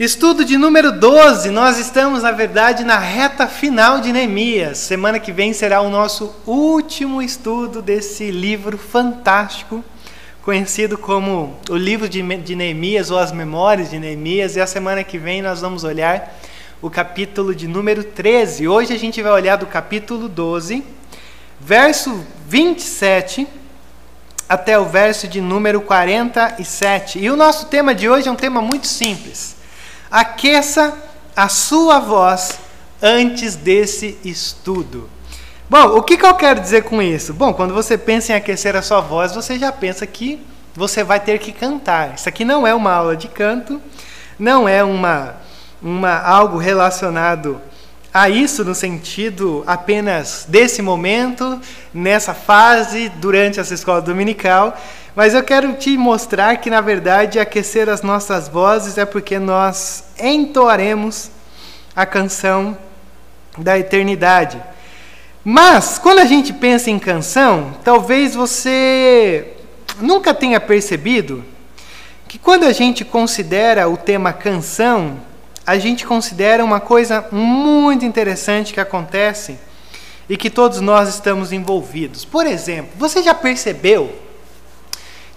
Estudo de número 12, nós estamos, na verdade, na reta final de Neemias. Semana que vem será o nosso último estudo desse livro fantástico, conhecido como o livro de, de Neemias ou as Memórias de Neemias. E a semana que vem nós vamos olhar o capítulo de número 13. Hoje a gente vai olhar do capítulo 12, verso 27 até o verso de número 47. E o nosso tema de hoje é um tema muito simples aqueça a sua voz antes desse estudo. Bom, o que, que eu quero dizer com isso? Bom, quando você pensa em aquecer a sua voz, você já pensa que você vai ter que cantar. Isso aqui não é uma aula de canto, não é uma, uma algo relacionado a isso no sentido apenas desse momento, nessa fase, durante essa escola dominical, mas eu quero te mostrar que, na verdade, aquecer as nossas vozes é porque nós entoaremos a canção da eternidade. Mas, quando a gente pensa em canção, talvez você nunca tenha percebido que quando a gente considera o tema canção, a gente considera uma coisa muito interessante que acontece e que todos nós estamos envolvidos. Por exemplo, você já percebeu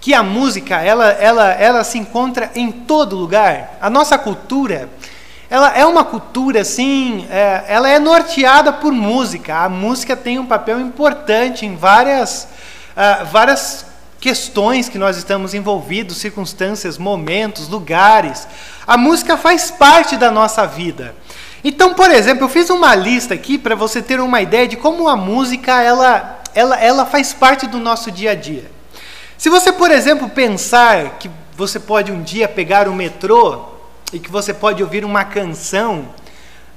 que a música ela, ela, ela se encontra em todo lugar. A nossa cultura ela é uma cultura assim, é, ela é norteada por música. A música tem um papel importante em várias, uh, várias questões que nós estamos envolvidos, circunstâncias, momentos, lugares. A música faz parte da nossa vida. Então, por exemplo, eu fiz uma lista aqui para você ter uma ideia de como a música ela, ela, ela faz parte do nosso dia a dia. Se você, por exemplo, pensar que você pode um dia pegar o metrô e que você pode ouvir uma canção,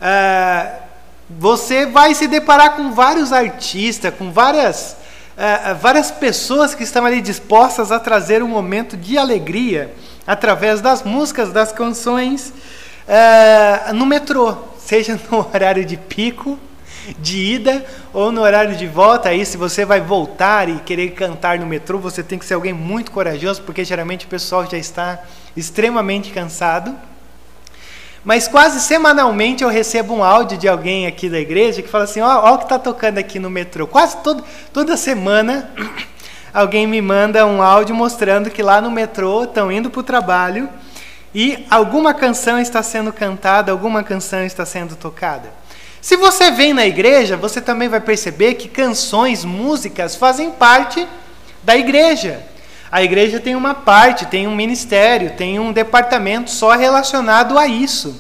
uh, você vai se deparar com vários artistas, com várias, uh, várias pessoas que estão ali dispostas a trazer um momento de alegria através das músicas, das canções uh, no metrô, seja no horário de pico de ida ou no horário de volta. Aí, se você vai voltar e querer cantar no metrô, você tem que ser alguém muito corajoso, porque geralmente o pessoal já está extremamente cansado. Mas quase semanalmente eu recebo um áudio de alguém aqui da igreja que fala assim: ó, ó o que está tocando aqui no metrô. Quase todo, toda semana alguém me manda um áudio mostrando que lá no metrô estão indo para o trabalho e alguma canção está sendo cantada, alguma canção está sendo tocada. Se você vem na igreja, você também vai perceber que canções, músicas fazem parte da igreja. A igreja tem uma parte, tem um ministério, tem um departamento só relacionado a isso,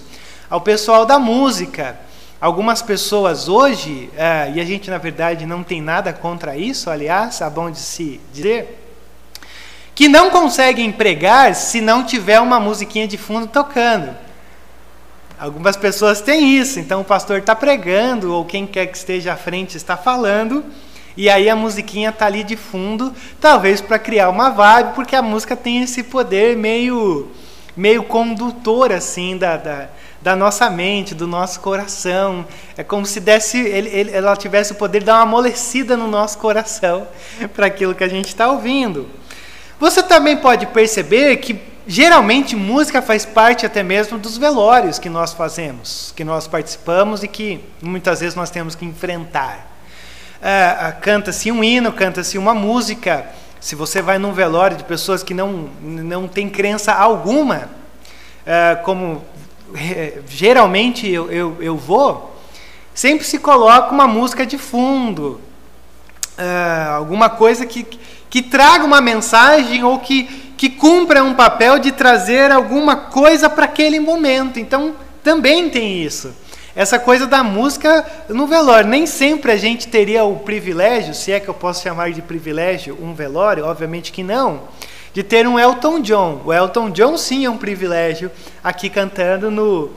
ao pessoal da música. Algumas pessoas hoje, é, e a gente na verdade não tem nada contra isso, aliás, é bom de se dizer, que não conseguem pregar se não tiver uma musiquinha de fundo tocando. Algumas pessoas têm isso, então o pastor está pregando, ou quem quer que esteja à frente está falando, e aí a musiquinha está ali de fundo, talvez para criar uma vibe, porque a música tem esse poder meio, meio condutor assim da, da, da nossa mente, do nosso coração. É como se desse, ele, ele, ela tivesse o poder de dar uma amolecida no nosso coração para aquilo que a gente está ouvindo. Você também pode perceber que Geralmente, música faz parte até mesmo dos velórios que nós fazemos, que nós participamos e que muitas vezes nós temos que enfrentar. É, canta-se um hino, canta-se uma música. Se você vai num velório de pessoas que não, não têm crença alguma, é, como geralmente eu, eu, eu, vou, sempre se coloca uma música de fundo, é, alguma coisa que, que traga uma mensagem ou que que cumpra um papel de trazer alguma coisa para aquele momento. Então, também tem isso. Essa coisa da música no velório. Nem sempre a gente teria o privilégio, se é que eu posso chamar de privilégio um velório, obviamente que não, de ter um Elton John. O Elton John sim é um privilégio aqui cantando no,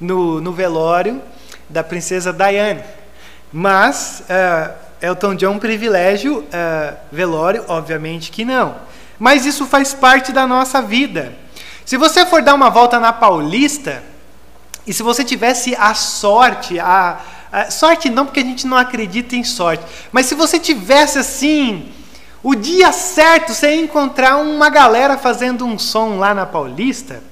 no, no velório da princesa Diane. Mas uh, Elton John um privilégio, uh, velório, obviamente que não. Mas isso faz parte da nossa vida. Se você for dar uma volta na Paulista, e se você tivesse a sorte, a, a, sorte não porque a gente não acredita em sorte, mas se você tivesse assim, o dia certo, você ia encontrar uma galera fazendo um som lá na Paulista,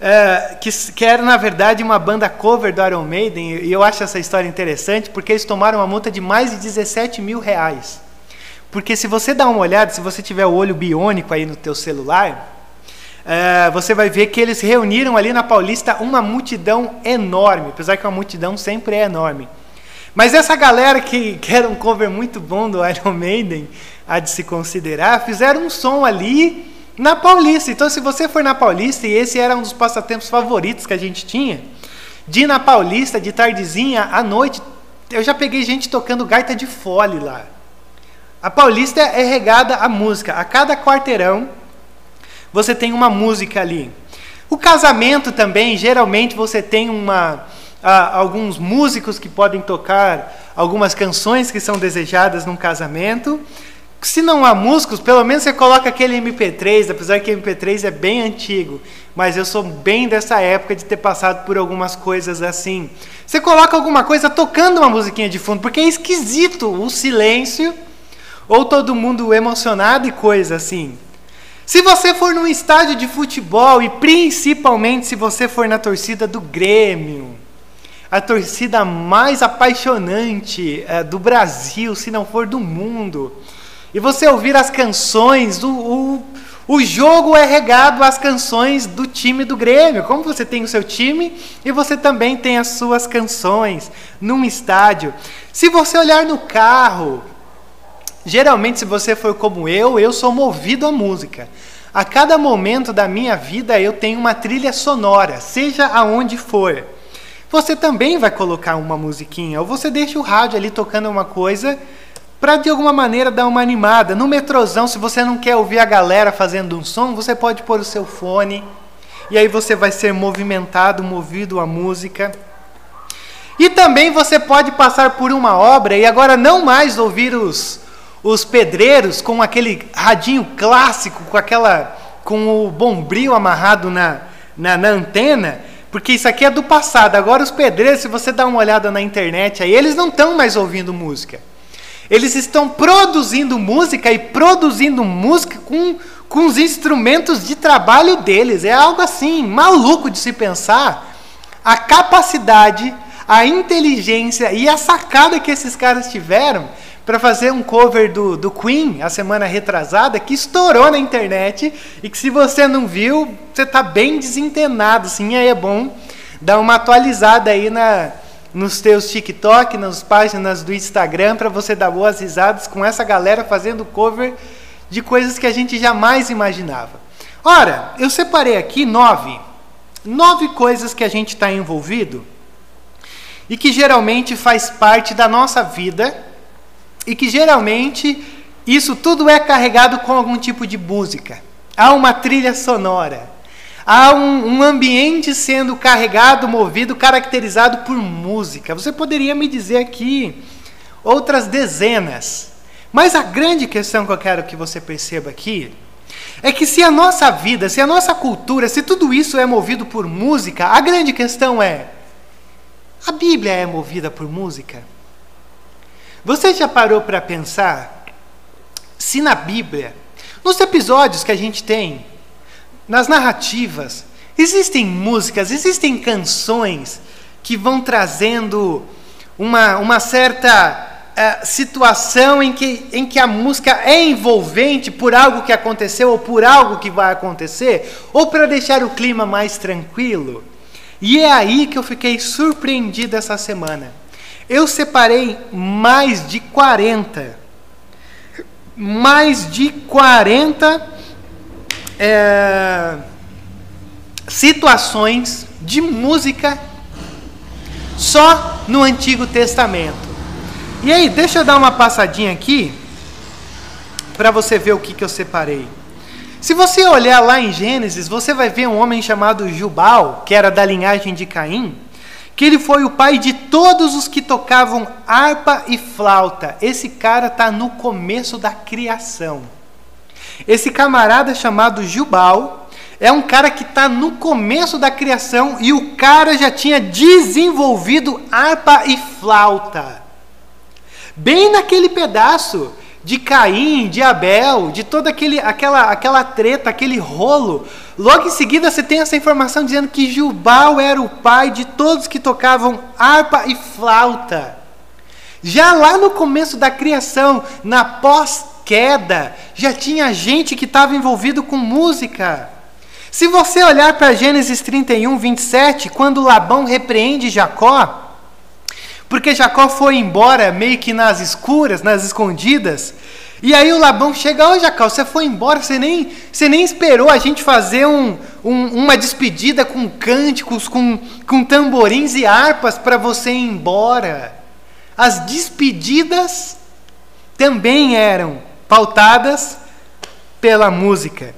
é, que, que era na verdade uma banda cover do Iron Maiden, e eu acho essa história interessante porque eles tomaram uma multa de mais de 17 mil reais. Porque se você dá uma olhada, se você tiver o olho biônico aí no teu celular, é, você vai ver que eles reuniram ali na Paulista uma multidão enorme, apesar que uma multidão sempre é enorme. Mas essa galera que, que era um cover muito bom do Iron Maiden, há de se considerar, fizeram um som ali na Paulista. Então, se você for na Paulista, e esse era um dos passatempos favoritos que a gente tinha, de ir na Paulista, de tardezinha, à noite, eu já peguei gente tocando gaita de fole lá. A Paulista é regada a música. A cada quarteirão, você tem uma música ali. O casamento também, geralmente você tem uma, alguns músicos que podem tocar algumas canções que são desejadas num casamento. Se não há músicos, pelo menos você coloca aquele MP3, apesar que o MP3 é bem antigo, mas eu sou bem dessa época de ter passado por algumas coisas assim. Você coloca alguma coisa tocando uma musiquinha de fundo, porque é esquisito o silêncio ou todo mundo emocionado e coisa assim. Se você for num estádio de futebol e principalmente se você for na torcida do Grêmio, a torcida mais apaixonante é, do Brasil, se não for do mundo, e você ouvir as canções, o, o, o jogo é regado às canções do time do Grêmio. Como você tem o seu time e você também tem as suas canções num estádio. Se você olhar no carro, geralmente, se você for como eu, eu sou movido à música. A cada momento da minha vida eu tenho uma trilha sonora, seja aonde for. Você também vai colocar uma musiquinha, ou você deixa o rádio ali tocando uma coisa para de alguma maneira dar uma animada. No metrozão, se você não quer ouvir a galera fazendo um som, você pode pôr o seu fone e aí você vai ser movimentado, movido à música. E também você pode passar por uma obra e agora não mais ouvir os, os pedreiros com aquele radinho clássico, com aquela com o bombril amarrado na, na, na antena, porque isso aqui é do passado. Agora os pedreiros, se você dá uma olhada na internet, aí eles não estão mais ouvindo música. Eles estão produzindo música e produzindo música com, com os instrumentos de trabalho deles. É algo assim, maluco de se pensar. A capacidade, a inteligência e a sacada que esses caras tiveram para fazer um cover do, do Queen, a semana retrasada, que estourou na internet e que se você não viu, você está bem desentenado. Sim, aí é bom dar uma atualizada aí na, nos teus TikTok, nas páginas do Instagram, para você dar boas risadas com essa galera fazendo cover de coisas que a gente jamais imaginava. Ora, eu separei aqui nove, nove coisas que a gente está envolvido e que geralmente faz parte da nossa vida e que geralmente isso tudo é carregado com algum tipo de música. Há uma trilha sonora há um, um ambiente sendo carregado, movido, caracterizado por música. Você poderia me dizer aqui outras dezenas. Mas a grande questão que eu quero que você perceba aqui é que se a nossa vida, se a nossa cultura, se tudo isso é movido por música, a grande questão é: a Bíblia é movida por música? Você já parou para pensar se na Bíblia, nos episódios que a gente tem, nas narrativas, existem músicas, existem canções que vão trazendo uma, uma certa uh, situação em que, em que a música é envolvente por algo que aconteceu ou por algo que vai acontecer, ou para deixar o clima mais tranquilo. E é aí que eu fiquei surpreendido essa semana. Eu separei mais de 40, mais de 40 é, situações de música só no Antigo Testamento. E aí, deixa eu dar uma passadinha aqui para você ver o que, que eu separei. Se você olhar lá em Gênesis, você vai ver um homem chamado Jubal, que era da linhagem de Caim, que ele foi o pai de todos os que tocavam harpa e flauta. Esse cara está no começo da criação. Esse camarada chamado Jubal é um cara que está no começo da criação e o cara já tinha desenvolvido harpa e flauta. Bem naquele pedaço de Caim, de Abel, de toda aquele, aquela, aquela treta, aquele rolo. Logo em seguida você tem essa informação dizendo que Jubal era o pai de todos que tocavam harpa e flauta. Já lá no começo da criação, na pós-queda, já tinha gente que estava envolvido com música. Se você olhar para Gênesis 31, 27, quando Labão repreende Jacó, porque Jacó foi embora meio que nas escuras, nas escondidas. E aí o Labão chega, ô Jacó, você foi embora, você nem, você nem esperou a gente fazer um, um, uma despedida com cânticos, com, com tamborins e harpas para você ir embora. As despedidas também eram pautadas pela música.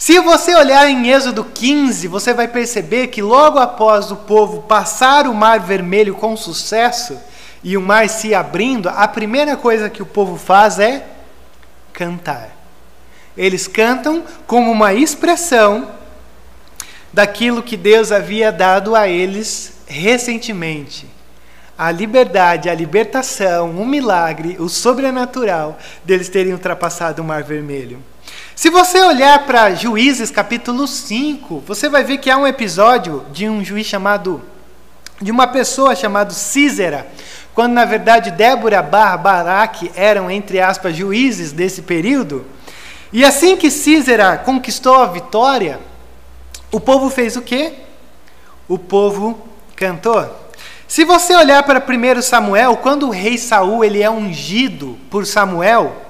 Se você olhar em Êxodo 15, você vai perceber que logo após o povo passar o Mar Vermelho com sucesso e o mar se abrindo, a primeira coisa que o povo faz é cantar. Eles cantam como uma expressão daquilo que Deus havia dado a eles recentemente. A liberdade, a libertação, o milagre, o sobrenatural deles terem ultrapassado o Mar Vermelho. Se você olhar para Juízes capítulo 5, você vai ver que há um episódio de um juiz chamado, de uma pessoa chamada Císera, quando na verdade Débora barra Baraque eram, entre aspas, juízes desse período. E assim que Císera conquistou a vitória, o povo fez o quê? O povo cantou. Se você olhar para 1 Samuel, quando o rei Saul ele é ungido por Samuel,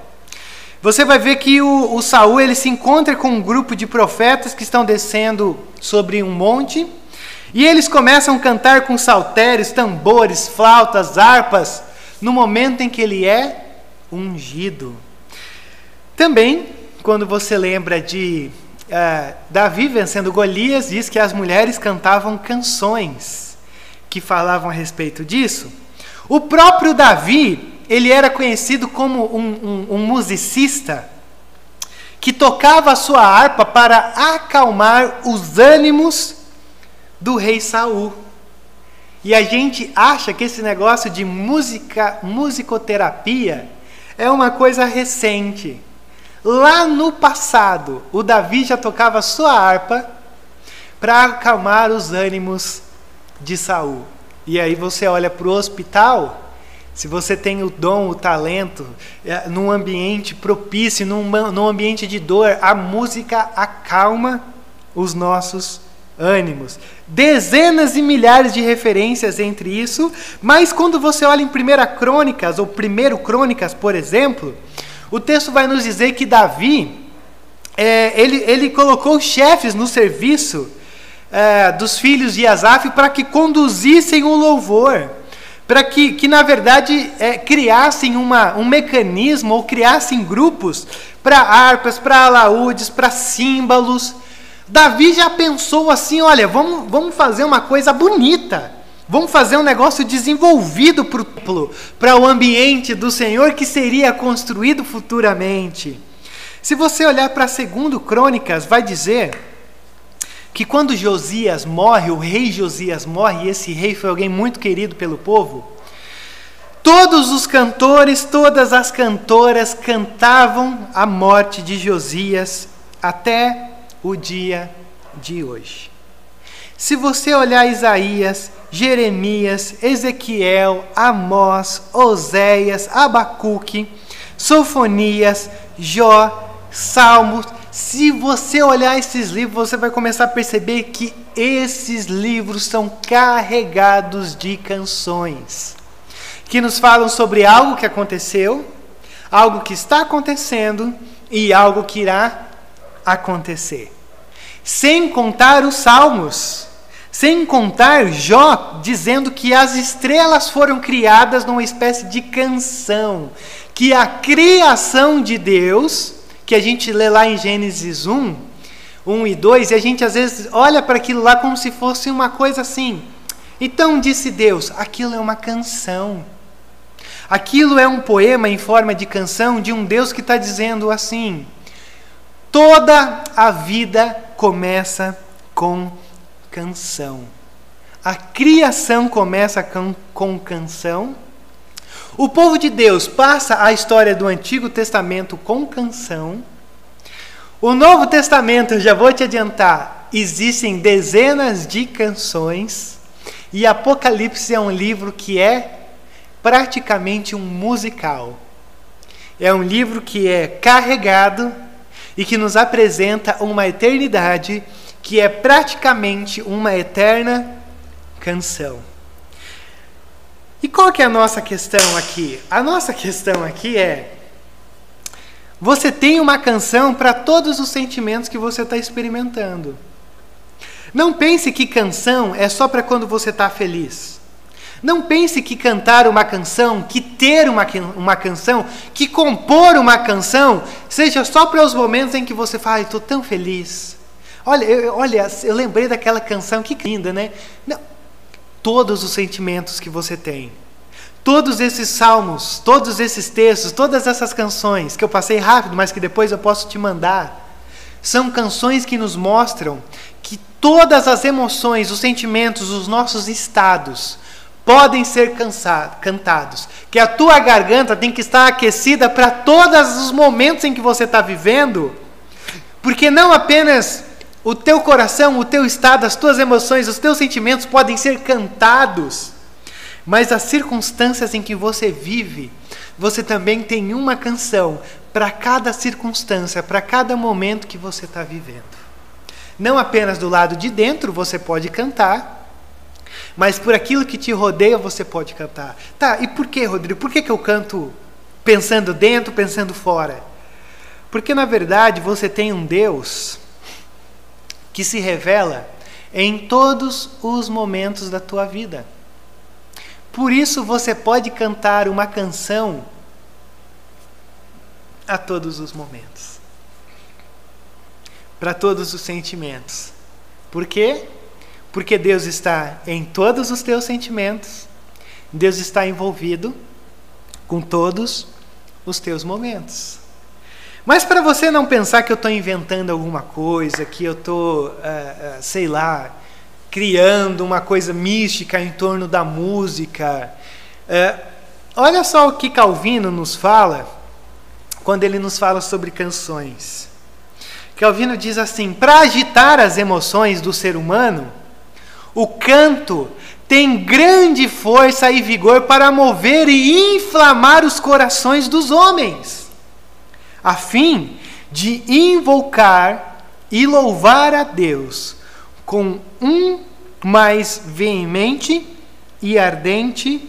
você vai ver que o, o Saul ele se encontra com um grupo de profetas que estão descendo sobre um monte e eles começam a cantar com saltérios, tambores, flautas, harpas, no momento em que ele é ungido. Também, quando você lembra de uh, Davi vencendo Golias, diz que as mulheres cantavam canções que falavam a respeito disso. O próprio Davi, ele era conhecido como um, um, um musicista que tocava a sua harpa para acalmar os ânimos do rei Saul. E a gente acha que esse negócio de música, musicoterapia é uma coisa recente. Lá no passado, o Davi já tocava sua harpa para acalmar os ânimos de Saul. E aí você olha para o hospital se você tem o dom, o talento, é, num ambiente propício, num, num ambiente de dor, a música acalma os nossos ânimos. Dezenas e milhares de referências entre isso, mas quando você olha em 1 Crônicas, ou 1 Crônicas, por exemplo, o texto vai nos dizer que Davi, é, ele, ele colocou chefes no serviço é, dos filhos de Asaf para que conduzissem o louvor para que, que, na verdade, é, criassem uma, um mecanismo ou criassem grupos para harpas, para alaúdes, para símbolos. Davi já pensou assim: olha, vamos, vamos fazer uma coisa bonita. Vamos fazer um negócio desenvolvido para o ambiente do Senhor que seria construído futuramente. Se você olhar para segundo Crônicas, vai dizer que quando Josias morre, o rei Josias morre, e esse rei foi alguém muito querido pelo povo, todos os cantores, todas as cantoras cantavam a morte de Josias até o dia de hoje. Se você olhar Isaías, Jeremias, Ezequiel, Amós, Oséias, Abacuque, Sofonias, Jó, Salmos, se você olhar esses livros, você vai começar a perceber que esses livros são carregados de canções que nos falam sobre algo que aconteceu, algo que está acontecendo e algo que irá acontecer. Sem contar os salmos, sem contar Jó dizendo que as estrelas foram criadas numa espécie de canção, que a criação de Deus que a gente lê lá em Gênesis 1, 1 e 2, e a gente às vezes olha para aquilo lá como se fosse uma coisa assim. Então disse Deus: aquilo é uma canção. Aquilo é um poema em forma de canção de um Deus que está dizendo assim: toda a vida começa com canção. A criação começa com, com canção O povo de Deus passa a história do Antigo Testamento com canção. O Novo Testamento, já vou te adiantar, existem dezenas de canções. E Apocalipse é um livro que é praticamente um musical. É um livro que é carregado e que nos apresenta uma eternidade que é praticamente uma eterna canção. E qual que é a nossa questão aqui? A nossa questão aqui é: você tem uma canção para todos os sentimentos que você está experimentando. Não pense que canção é só para quando você está feliz. Não pense que cantar uma canção, que ter uma, uma canção, que compor uma canção, seja só para os momentos em que você fala, estou tão feliz. Olha, eu, olha, eu lembrei daquela canção, que linda, né? Não, todos os sentimentos que você tem. Todos esses salmos, todos esses textos, todas essas canções que eu passei rápido, mas que depois eu posso te mandar, são canções que nos mostram que todas as emoções, os sentimentos, os nossos estados podem ser cansado, cantados. Que a tua garganta tem que estar aquecida para todos os momentos em que você está vivendo, porque não apenas o teu coração, o teu estado, as tuas emoções, os teus sentimentos podem ser cantados, mas as circunstâncias em que você vive, você também tem uma canção para cada circunstância, para cada momento que você está vivendo. Não apenas do lado de dentro você pode cantar, mas por aquilo que te rodeia você pode cantar. Tá, e por que, Rodrigo? Por que, que eu canto pensando dentro, pensando fora? Porque na verdade você tem um Deus que se revela em todos os momentos da tua vida. Por isso você pode cantar uma canção a todos os momentos. Para todos os sentimentos. Por quê? Porque Deus está em todos os teus sentimentos. Deus está envolvido com todos os teus momentos. Mas para você não pensar que eu estou inventando alguma coisa, que eu estou, uh, uh, sei lá, criando uma coisa mística em torno da música. Uh, olha só o que Calvino nos fala quando ele nos fala sobre canções. Calvino diz assim: para agitar as emoções do ser humano, o canto tem grande força e vigor para mover e inflamar os corações dos homens a fim de invocar e louvar a Deus com um mais veemente e ardente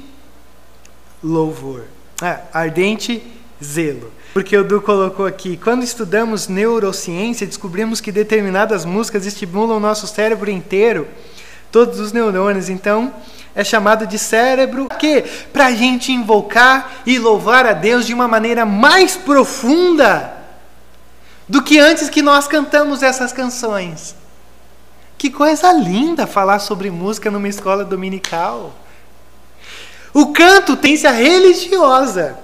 louvor. Ah, ardente zelo. Porque o Du colocou aqui, quando estudamos neurociência, descobrimos que determinadas músicas estimulam o nosso cérebro inteiro, todos os neurônios. Então, é chamado de cérebro que para a gente invocar e louvar a Deus de uma maneira mais profunda do que antes que nós cantamos essas canções. Que coisa linda falar sobre música numa escola dominical. O canto tem se religiosa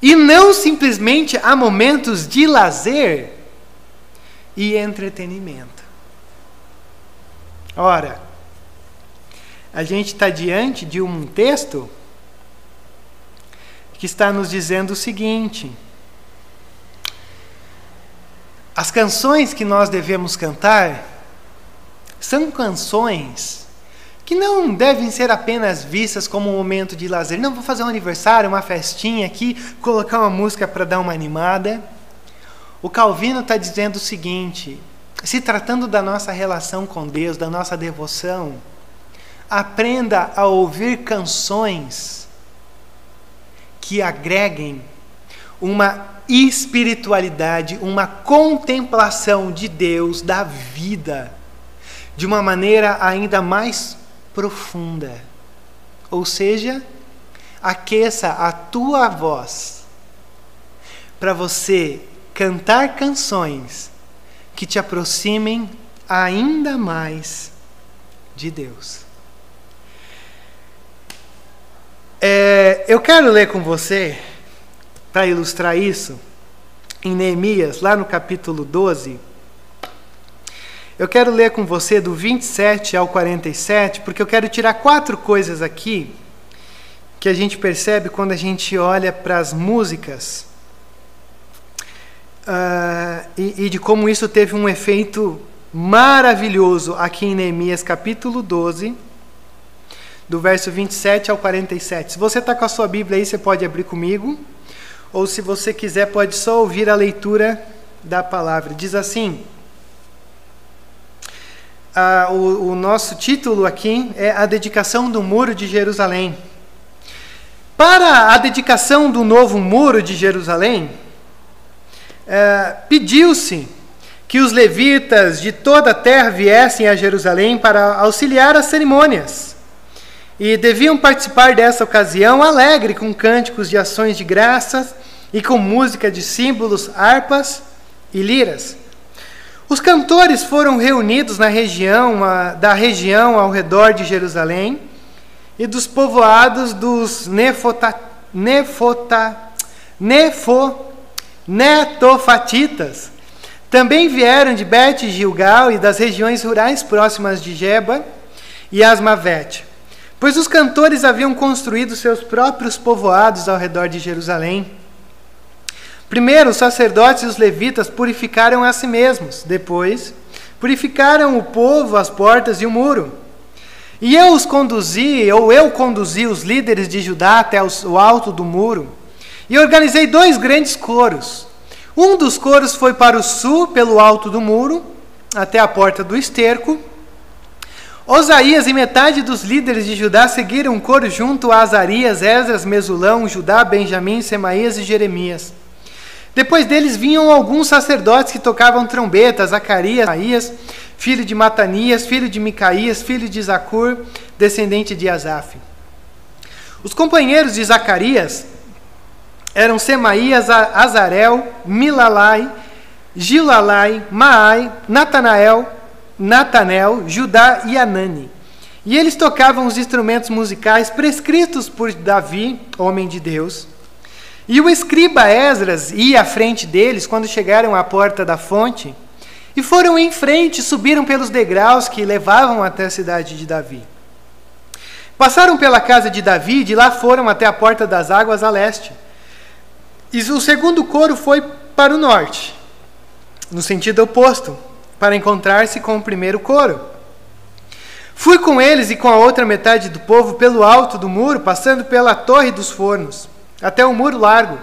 e não simplesmente a momentos de lazer e entretenimento. Ora, a gente está diante de um texto que está nos dizendo o seguinte: as canções que nós devemos cantar são canções que não devem ser apenas vistas como um momento de lazer. Não, vou fazer um aniversário, uma festinha aqui, colocar uma música para dar uma animada. O Calvino está dizendo o seguinte: se tratando da nossa relação com Deus, da nossa devoção, Aprenda a ouvir canções que agreguem uma espiritualidade, uma contemplação de Deus, da vida, de uma maneira ainda mais profunda. Ou seja, aqueça a tua voz para você cantar canções que te aproximem ainda mais de Deus. É, eu quero ler com você, para ilustrar isso, em Neemias, lá no capítulo 12. Eu quero ler com você do 27 ao 47, porque eu quero tirar quatro coisas aqui que a gente percebe quando a gente olha para as músicas uh, e, e de como isso teve um efeito maravilhoso aqui em Neemias capítulo 12, do verso 27 ao 47. Se você está com a sua Bíblia aí, você pode abrir comigo, ou se você quiser, pode só ouvir a leitura da palavra. Diz assim: ah, o, o nosso título aqui é A Dedicação do Muro de Jerusalém. Para a dedicação do novo muro de Jerusalém, é, pediu-se que os levitas de toda a terra viessem a Jerusalém para auxiliar as cerimônias. E deviam participar dessa ocasião alegre com cânticos de ações de graças e com música de símbolos, harpas e liras. Os cantores foram reunidos na região da região ao redor de Jerusalém e dos povoados dos Nefota, Nefota, Nefo, Netofatitas. Também vieram de Bet Gilgal e das regiões rurais próximas de Jeba e Asmavete, pois os cantores haviam construído seus próprios povoados ao redor de Jerusalém. Primeiro, os sacerdotes e os levitas purificaram a si mesmos. Depois, purificaram o povo, as portas e o muro. E eu os conduzi, ou eu conduzi os líderes de Judá até o alto do muro, e organizei dois grandes coros. Um dos coros foi para o sul, pelo alto do muro, até a porta do esterco. Osaías e metade dos líderes de Judá seguiram coro junto a Azarias, Esdras, Mesulão, Judá, Benjamim, Semaías e Jeremias. Depois deles vinham alguns sacerdotes que tocavam trombetas, Zacarias, Isaías, filho de Matanias, filho de Micaías, filho de Zacur, descendente de Asaf. Os companheiros de Zacarias eram Semaías, Azarel, Milalai, Gilalai, Maai, Natanael, Natanel, Judá e Anani. E eles tocavam os instrumentos musicais prescritos por Davi, homem de Deus. E o escriba Esdras ia à frente deles quando chegaram à porta da fonte, e foram em frente, subiram pelos degraus que levavam até a cidade de Davi. Passaram pela casa de Davi e de lá foram até a porta das águas a leste. E o segundo coro foi para o norte, no sentido oposto, para encontrar-se com o primeiro coro. Fui com eles e com a outra metade do povo pelo alto do muro, passando pela torre dos fornos até o muro largo.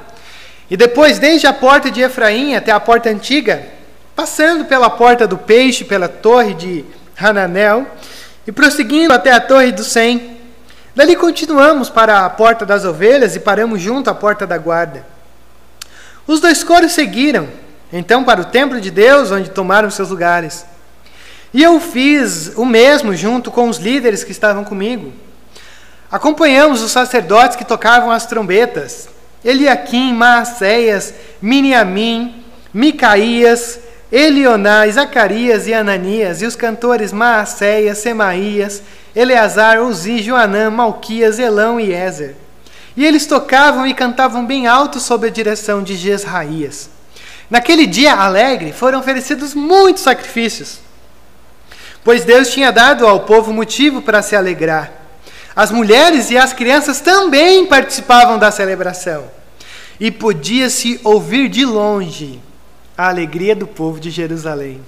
E depois, desde a porta de Efraim até a porta antiga, passando pela porta do peixe, pela torre de Hananel, e prosseguindo até a torre do Sem. Dali continuamos para a porta das ovelhas e paramos junto à porta da guarda. Os dois coros seguiram, então, para o templo de Deus, onde tomaram seus lugares. E eu fiz o mesmo junto com os líderes que estavam comigo. Acompanhamos os sacerdotes que tocavam as trombetas. Eliaquim, Maacéias, Miniamim, Micaías, Elioná, Zacarias e Ananias, e os cantores Maacéias, Semaías, Eleazar, Uzi, Joanã, Malquias, Elão e Ezer. E eles tocavam e cantavam bem alto sob a direção de Jesraías. Naquele dia alegre foram oferecidos muitos sacrifícios, pois Deus tinha dado ao povo motivo para se alegrar. As mulheres e as crianças também participavam da celebração. E podia-se ouvir de longe a alegria do povo de Jerusalém.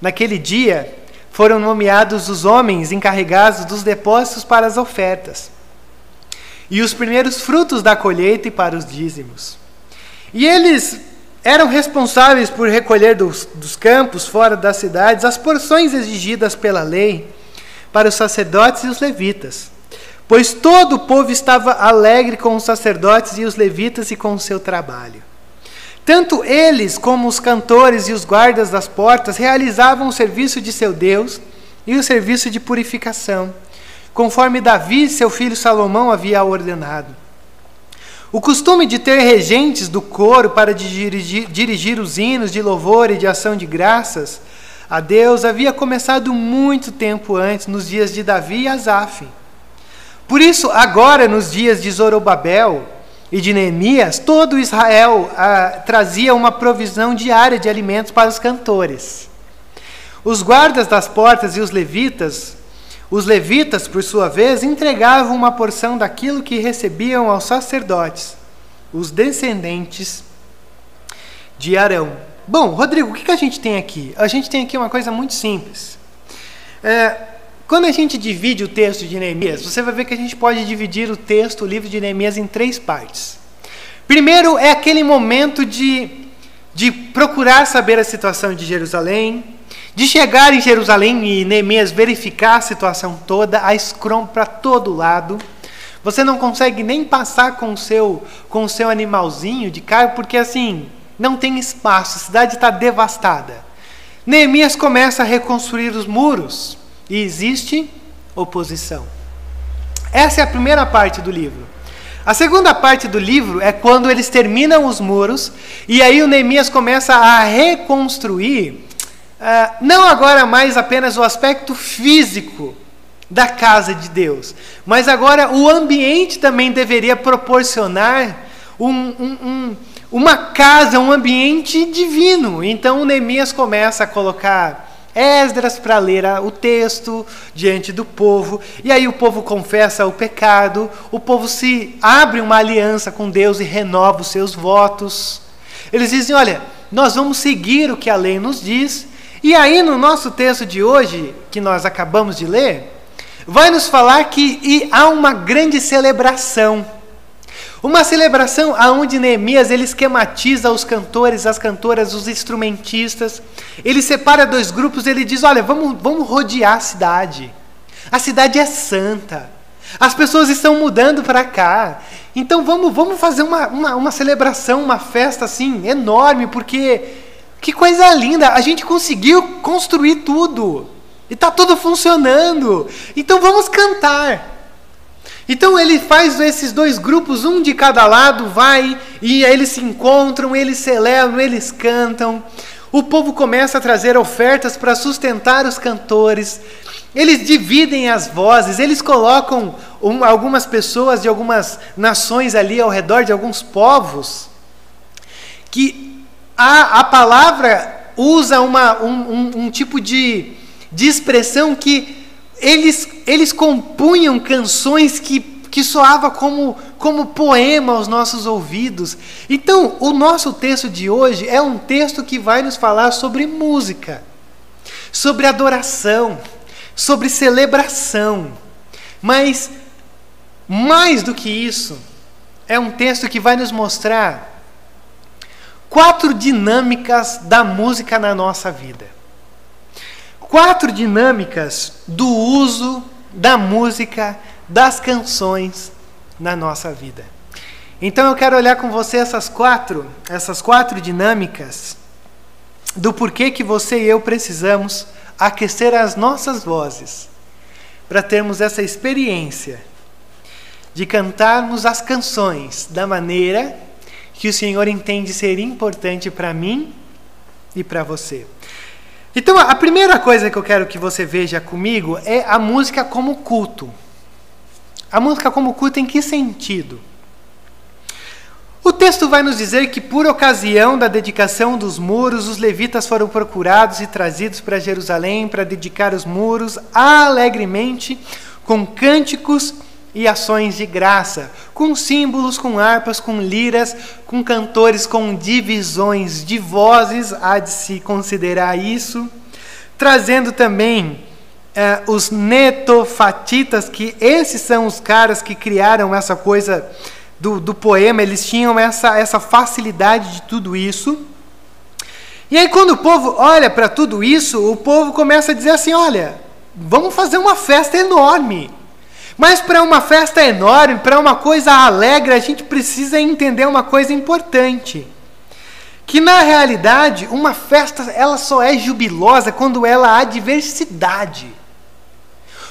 Naquele dia, foram nomeados os homens encarregados dos depósitos para as ofertas, e os primeiros frutos da colheita e para os dízimos. E eles eram responsáveis por recolher dos, dos campos fora das cidades as porções exigidas pela lei para os sacerdotes e os levitas pois todo o povo estava alegre com os sacerdotes e os levitas e com o seu trabalho. Tanto eles como os cantores e os guardas das portas realizavam o serviço de seu Deus e o serviço de purificação, conforme Davi, seu filho Salomão, havia ordenado. O costume de ter regentes do coro para dirigir, dirigir os hinos de louvor e de ação de graças a Deus havia começado muito tempo antes, nos dias de Davi e Asaf. Por isso, agora, nos dias de Zorobabel e de Neemias, todo Israel ah, trazia uma provisão diária de alimentos para os cantores. Os guardas das portas e os levitas Os levitas, por sua vez, entregavam uma porção daquilo que recebiam aos sacerdotes, os descendentes de Arão. Bom, Rodrigo, o que, a gente tem aqui? A gente tem aqui uma coisa muito simples. É, quando a gente divide o texto de Neemias, você vai ver que a gente pode dividir o texto, o livro de Neemias, em três partes. Primeiro é aquele momento de, de procurar saber a situação de Jerusalém, de chegar em Jerusalém e Neemias verificar a situação toda, a escrom para todo lado. Você não consegue nem passar com o seu com o seu animalzinho de carro porque assim não tem espaço, a cidade está devastada. Neemias começa a reconstruir os muros e existe oposição. Essa é a primeira parte do livro. A segunda parte do livro é quando eles terminam os muros e aí o Neemias começa a reconstruir Uh, não agora mais apenas o aspecto físico da casa de Deus, mas agora o ambiente também deveria proporcionar um, um, um, uma casa, um ambiente divino. Então Neemias começa a colocar Esdras para ler o texto diante do povo, e aí o povo confessa o pecado, o povo se abre uma aliança com Deus e renova os seus votos. Eles dizem: Olha, nós vamos seguir o que a lei nos diz, e aí, no nosso texto de hoje, que nós acabamos de ler, vai nos falar que há uma grande celebração. Uma celebração aonde Neemias ele esquematiza os cantores, as cantoras, os instrumentistas. Ele separa dois grupos, ele diz: "Olha, vamos, vamos rodear a cidade. A cidade é santa. As pessoas estão mudando para cá. Então vamos, vamos fazer uma, uma, uma celebração, uma festa assim enorme, porque que coisa linda! A gente conseguiu construir tudo. E está tudo funcionando. Então vamos cantar. Então ele faz esses dois grupos, um de cada lado, vai e eles se encontram, eles celebram, eles cantam. O povo começa a trazer ofertas para sustentar os cantores. Eles dividem as vozes, eles colocam um, algumas pessoas de algumas nações ali ao redor de alguns povos que a, a palavra usa uma, um, um, um tipo de, de expressão que eles, eles compunham canções que, que soava como, como poema aos nossos ouvidos. Então, o nosso texto de hoje é um texto que vai nos falar sobre música, sobre adoração, sobre celebração. Mas, mais do que isso, é um texto que vai nos mostrar quatro dinâmicas da música na nossa vida. Quatro dinâmicas do uso da música, das canções na nossa vida. Então eu quero olhar com você essas quatro, essas quatro dinâmicas do porquê que você e eu precisamos aquecer as nossas vozes para termos essa experiência de cantarmos as canções da maneira que o Senhor entende ser importante para mim e para você. Então, a primeira coisa que eu quero que você veja comigo é a música como culto. A música como culto em que sentido? O texto vai nos dizer que, por ocasião da dedicação dos muros, os levitas foram procurados e trazidos para Jerusalém para dedicar os muros alegremente, com cânticos e ações de graça, com símbolos, com harpas, com liras, com cantores, com divisões de vozes, há de se considerar isso, trazendo também eh, os netofatitas, que esses são os caras que criaram essa coisa do, do poema, eles tinham essa, essa facilidade de tudo isso. E aí, quando o povo olha para tudo isso, o povo começa a dizer assim: olha, vamos fazer uma festa enorme mas para uma festa enorme, para uma coisa alegre, a gente precisa entender uma coisa importante. Que na realidade, uma festa ela só é jubilosa quando ela há diversidade.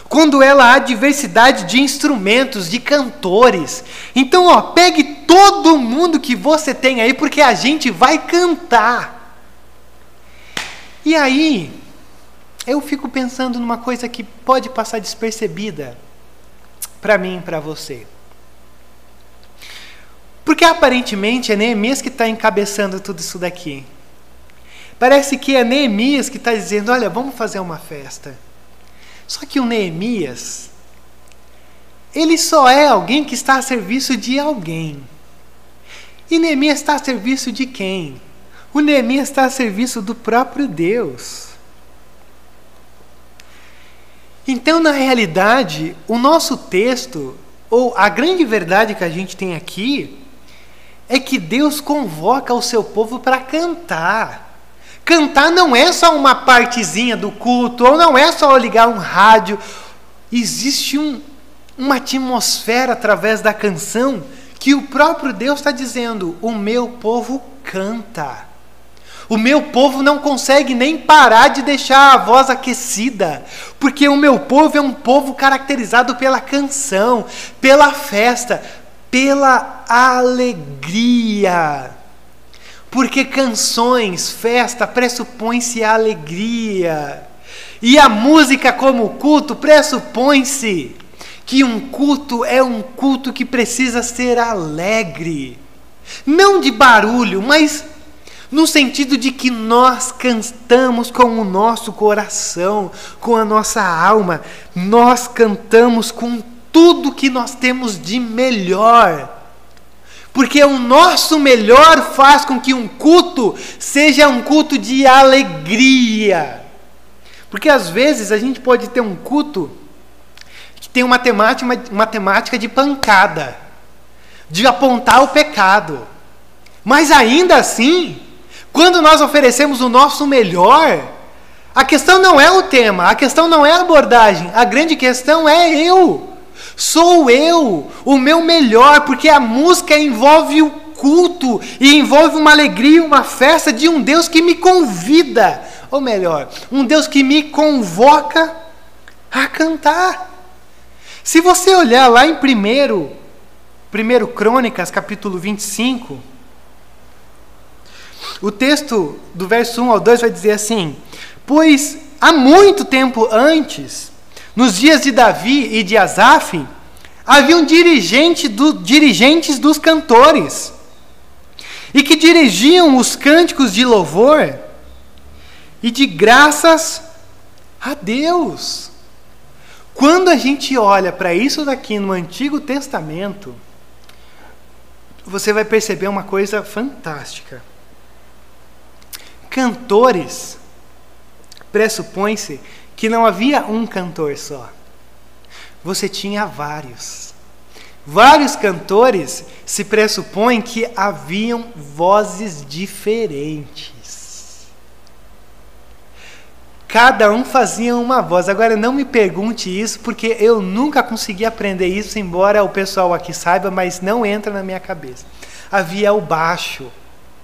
Quando ela há diversidade de instrumentos, de cantores. Então, ó, pegue todo mundo que você tem aí, porque a gente vai cantar. E aí, eu fico pensando numa coisa que pode passar despercebida para mim e para você. Porque aparentemente é Neemias que está encabeçando tudo isso daqui. Parece que é Neemias que está dizendo: olha, vamos fazer uma festa. Só que o Neemias, ele só é alguém que está a serviço de alguém. E Neemias está a serviço de quem? O Neemias está a serviço do próprio Deus. Então, na realidade, o nosso texto, ou a grande verdade que a gente tem aqui, é que Deus convoca o seu povo para cantar. Cantar não é só uma partezinha do culto, ou não é só ligar um rádio. Existe um, uma atmosfera através da canção que o próprio Deus está dizendo: o meu povo canta. O meu povo não consegue nem parar de deixar a voz aquecida, porque o meu povo é um povo caracterizado pela canção, pela festa, pela alegria. Porque canções, festa, pressupõe-se a alegria. E a música como culto pressupõe-se que um culto é um culto que precisa ser alegre. Não de barulho, mas no sentido de que nós cantamos com o nosso coração, com a nossa alma, nós cantamos com tudo que nós temos de melhor. Porque o nosso melhor faz com que um culto seja um culto de alegria. Porque às vezes a gente pode ter um culto que tem uma temática, uma, uma temática de pancada, de apontar o pecado. Mas ainda assim, quando nós oferecemos o nosso melhor, a questão não é o tema, a questão não é a abordagem, a grande questão é eu. Sou eu, o meu melhor, porque a música envolve o culto e envolve uma alegria, uma festa de um Deus que me convida, ou melhor, um Deus que me convoca a cantar. Se você olhar lá em primeiro, primeiro Crônicas, capítulo 25, o texto do verso 1 ao 2 vai dizer assim: Pois há muito tempo antes nos dias de Davi e de Asaf, haviam dirigente do, dirigentes dos cantores, e que dirigiam os cânticos de louvor e de graças a Deus. Quando a gente olha para isso daqui no Antigo Testamento, você vai perceber uma coisa fantástica. Cantores pressupõe-se que não havia um cantor só. Você tinha vários. Vários cantores se pressupõe que haviam vozes diferentes. Cada um fazia uma voz. Agora não me pergunte isso, porque eu nunca consegui aprender isso, embora o pessoal aqui saiba, mas não entra na minha cabeça. Havia o baixo,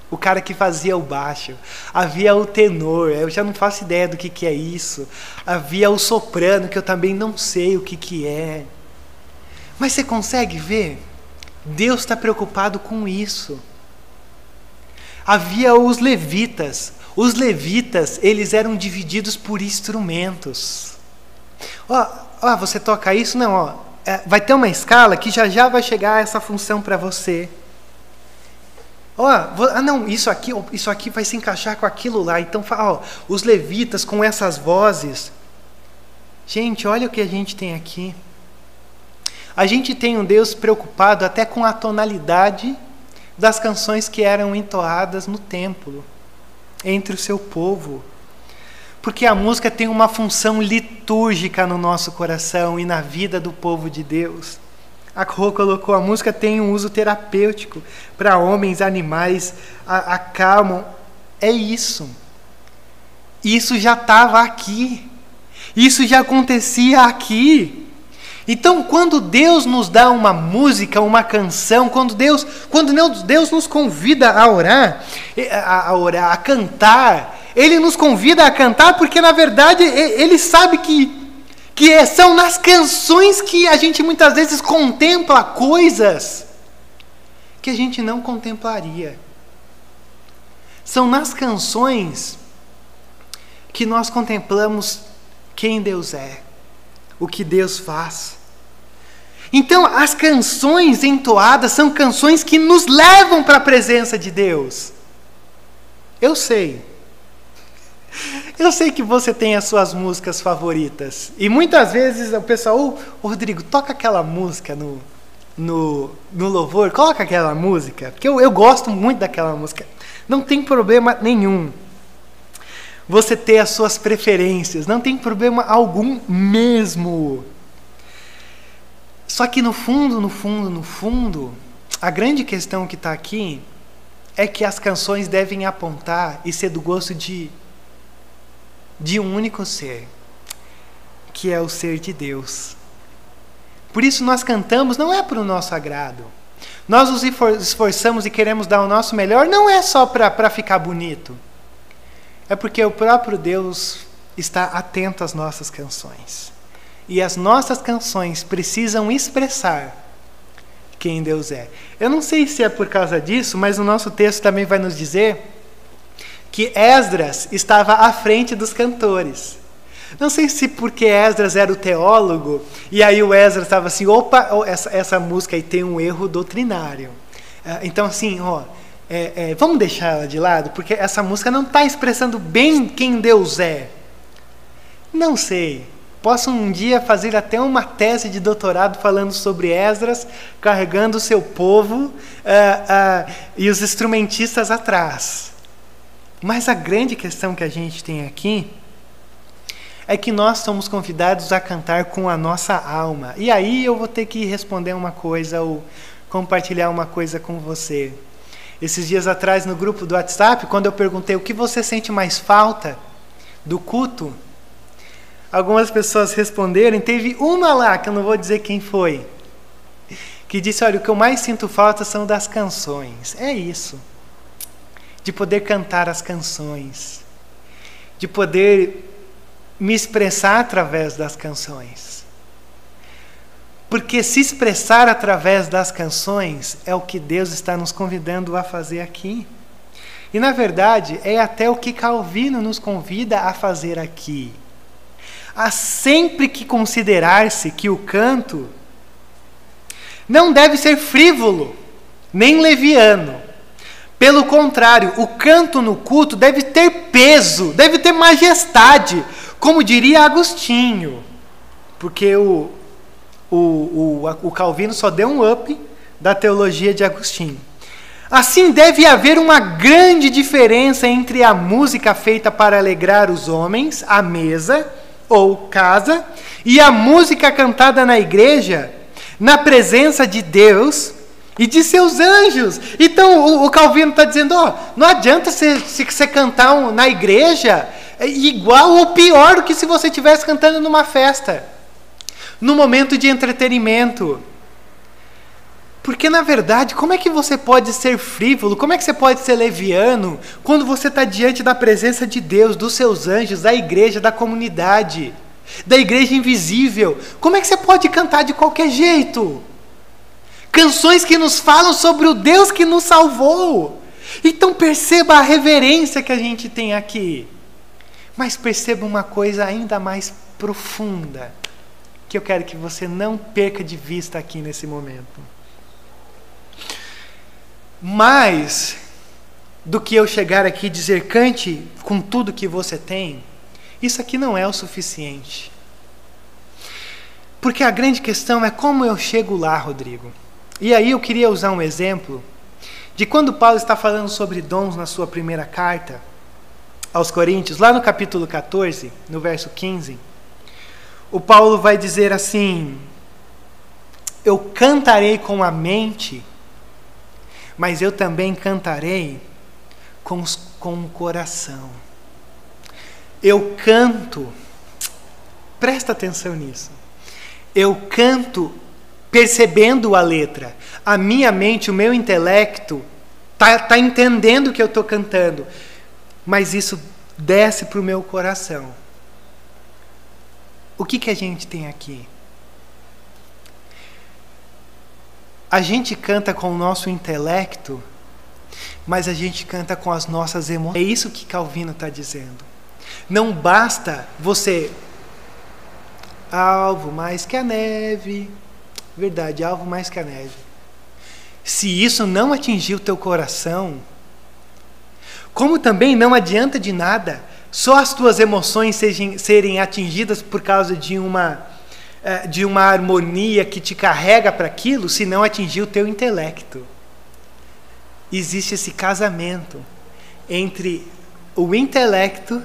o cara que fazia o baixo. Havia o tenor, eu já não faço ideia do que, que é isso. Havia o soprano, que eu também não sei o que, que é. Mas você consegue ver? Deus está preocupado com isso. Havia os levitas. Os levitas, eles eram divididos por instrumentos. Ó, ó você toca isso? Não, ó. É, vai ter uma escala que já já vai chegar essa função para você. Ó, ah não, isso aqui, isso aqui vai se encaixar com aquilo lá. Então, os levitas com essas vozes. Gente, olha o que a gente tem aqui. A gente tem um Deus preocupado até com a tonalidade das canções que eram entoadas no templo, entre o seu povo. Porque a música tem uma função litúrgica no nosso coração e na vida do povo de Deus. A Rô colocou a música tem um uso terapêutico para homens, animais, acalmam. É isso. Isso já estava aqui. Isso já acontecia aqui. Então, quando Deus nos dá uma música, uma canção, quando Deus, quando Deus nos convida a orar, a, a orar, a cantar, Ele nos convida a cantar porque, na verdade, Ele sabe que que é, são nas canções que a gente muitas vezes contempla coisas que a gente não contemplaria. São nas canções que nós contemplamos quem Deus é, o que Deus faz. Então, as canções entoadas são canções que nos levam para a presença de Deus. Eu sei. Eu sei que você tem as suas músicas favoritas. E muitas vezes o pessoal, ô oh, Rodrigo, toca aquela música no, no, no louvor, coloca aquela música. Porque eu, eu gosto muito daquela música. Não tem problema nenhum você ter as suas preferências. Não tem problema algum mesmo. Só que no fundo, no fundo, no fundo, a grande questão que está aqui é que as canções devem apontar e ser do gosto de de um único ser, que é o ser de Deus. Por isso nós cantamos não é para o nosso agrado. Nós nos esforçamos e queremos dar o nosso melhor, não é só para ficar bonito. É porque o próprio Deus está atento às nossas canções. E as nossas canções precisam expressar quem Deus é. Eu não sei se é por causa disso, mas o nosso texto também vai nos dizer que Esdras estava à frente dos cantores. Não sei se porque Esdras era o teólogo, e aí o Esdras estava assim, opa, essa, essa música aí tem um erro doutrinário. Ah, então, assim, ó, é, é, vamos deixar ela de lado, porque essa música não está expressando bem quem Deus é. Não sei. Posso um dia fazer até uma tese de doutorado falando sobre Esdras carregando o seu povo uh, uh, e os instrumentistas atrás. Mas a grande questão que a gente tem aqui é que nós somos convidados a cantar com a nossa alma. E aí eu vou ter que responder uma coisa ou compartilhar uma coisa com você. Esses dias atrás no grupo do WhatsApp, quando eu perguntei o que você sente mais falta do culto, algumas pessoas responderam, teve uma lá, que eu não vou dizer quem foi, que disse: Olha, o que eu mais sinto falta são das canções. É isso de poder cantar as canções, de poder me expressar através das canções. Porque se expressar através das canções é o que Deus está nos convidando a fazer aqui. E na verdade é até o que Calvino nos convida a fazer aqui. Há sempre que considerar-se que o canto não deve ser frívolo, nem leviano, pelo contrário, o canto no culto deve ter peso, deve ter majestade, como diria Agostinho, porque o, o, o, o Calvino só deu um up da teologia de Agostinho. Assim, deve haver uma grande diferença entre a música feita para alegrar os homens, a mesa ou casa, e a música cantada na igreja, na presença de Deus, e de seus anjos. Então o, o Calvino está dizendo: ó, não adianta você, você cantar um, na igreja é igual ou pior do que se você estivesse cantando numa festa, no momento de entretenimento. Porque na verdade, como é que você pode ser frívolo? Como é que você pode ser leviano quando você está diante da presença de Deus, dos seus anjos, da igreja, da comunidade, da igreja invisível? Como é que você pode cantar de qualquer jeito? Canções que nos falam sobre o Deus que nos salvou. Então perceba a reverência que a gente tem aqui. Mas perceba uma coisa ainda mais profunda, que eu quero que você não perca de vista aqui nesse momento. Mais do que eu chegar aqui e dizer cante com tudo que você tem, isso aqui não é o suficiente. Porque a grande questão é como eu chego lá, Rodrigo. E aí eu queria usar um exemplo de quando Paulo está falando sobre dons na sua primeira carta aos Coríntios, lá no capítulo 14, no verso 15. O Paulo vai dizer assim: Eu cantarei com a mente, mas eu também cantarei com, os, com o coração. Eu canto, presta atenção nisso. Eu canto percebendo a letra. A minha mente, o meu intelecto, tá, tá entendendo o que eu estou cantando, mas isso desce para o meu coração. O que, que a gente tem aqui? A gente canta com o nosso intelecto, mas a gente canta com as nossas emoções. É isso que Calvino está dizendo. Não basta você alvo mais que a neve, Verdade, alvo mais que a neve. Se isso não atingir o teu coração, como também não adianta de nada só as tuas emoções sejam, serem atingidas por causa de uma, eh, de uma harmonia que te carrega para aquilo, se não atingir o teu intelecto. Existe esse casamento entre o intelecto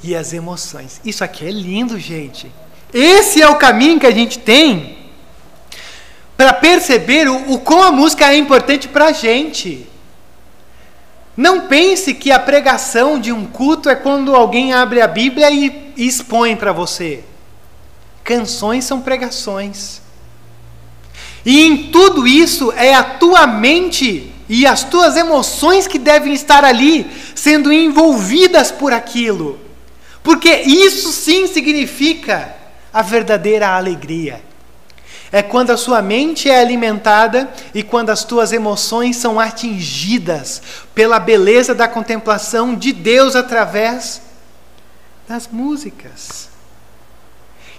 e as emoções. Isso aqui é lindo, gente. Esse é o caminho que a gente tem para perceber o, o como a música é importante para a gente. Não pense que a pregação de um culto é quando alguém abre a Bíblia e, e expõe para você. Canções são pregações. E em tudo isso é a tua mente e as tuas emoções que devem estar ali, sendo envolvidas por aquilo. Porque isso sim significa a verdadeira alegria. É quando a sua mente é alimentada e quando as tuas emoções são atingidas pela beleza da contemplação de Deus através das músicas.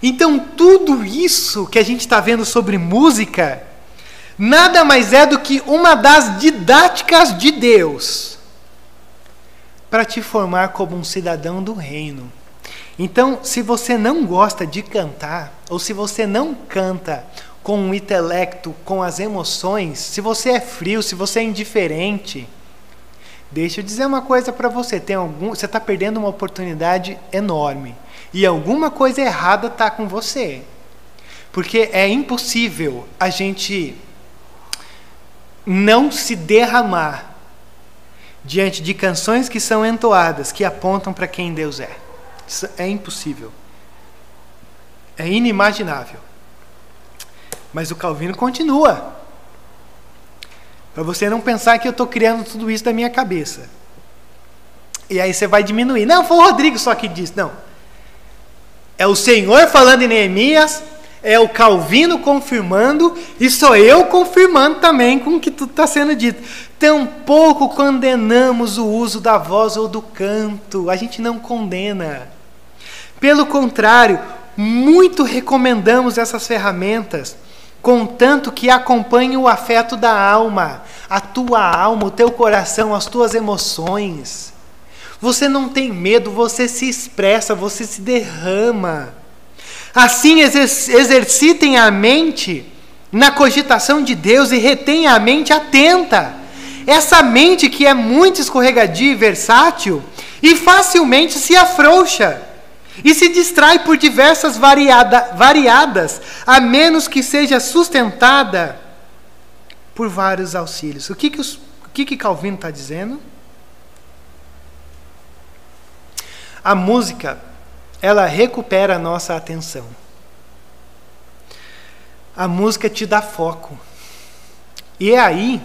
Então, tudo isso que a gente está vendo sobre música, nada mais é do que uma das didáticas de Deus para te formar como um cidadão do reino. Então, se você não gosta de cantar, ou se você não canta com o intelecto, com as emoções, se você é frio, se você é indiferente, deixa eu dizer uma coisa para você: tem algum, você está perdendo uma oportunidade enorme e alguma coisa errada está com você, porque é impossível a gente não se derramar diante de canções que são entoadas, que apontam para quem Deus é. É impossível. É inimaginável. Mas o Calvino continua. Para você não pensar que eu estou criando tudo isso da minha cabeça. E aí você vai diminuir. Não, foi o Rodrigo só que disse. Não. É o Senhor falando em Neemias, é o Calvino confirmando, e sou eu confirmando também com o que tudo está sendo dito. Tampouco condenamos o uso da voz ou do canto. A gente não condena. Pelo contrário, muito recomendamos essas ferramentas, contanto que acompanhem o afeto da alma, a tua alma, o teu coração, as tuas emoções. Você não tem medo, você se expressa, você se derrama. Assim, exercitem a mente na cogitação de Deus e retenha a mente atenta. Essa mente que é muito escorregadia e versátil e facilmente se afrouxa e se distrai por diversas variada, variadas, a menos que seja sustentada por vários auxílios. O que, que, os, o que, que Calvino está dizendo? A música, ela recupera a nossa atenção. A música te dá foco. E é aí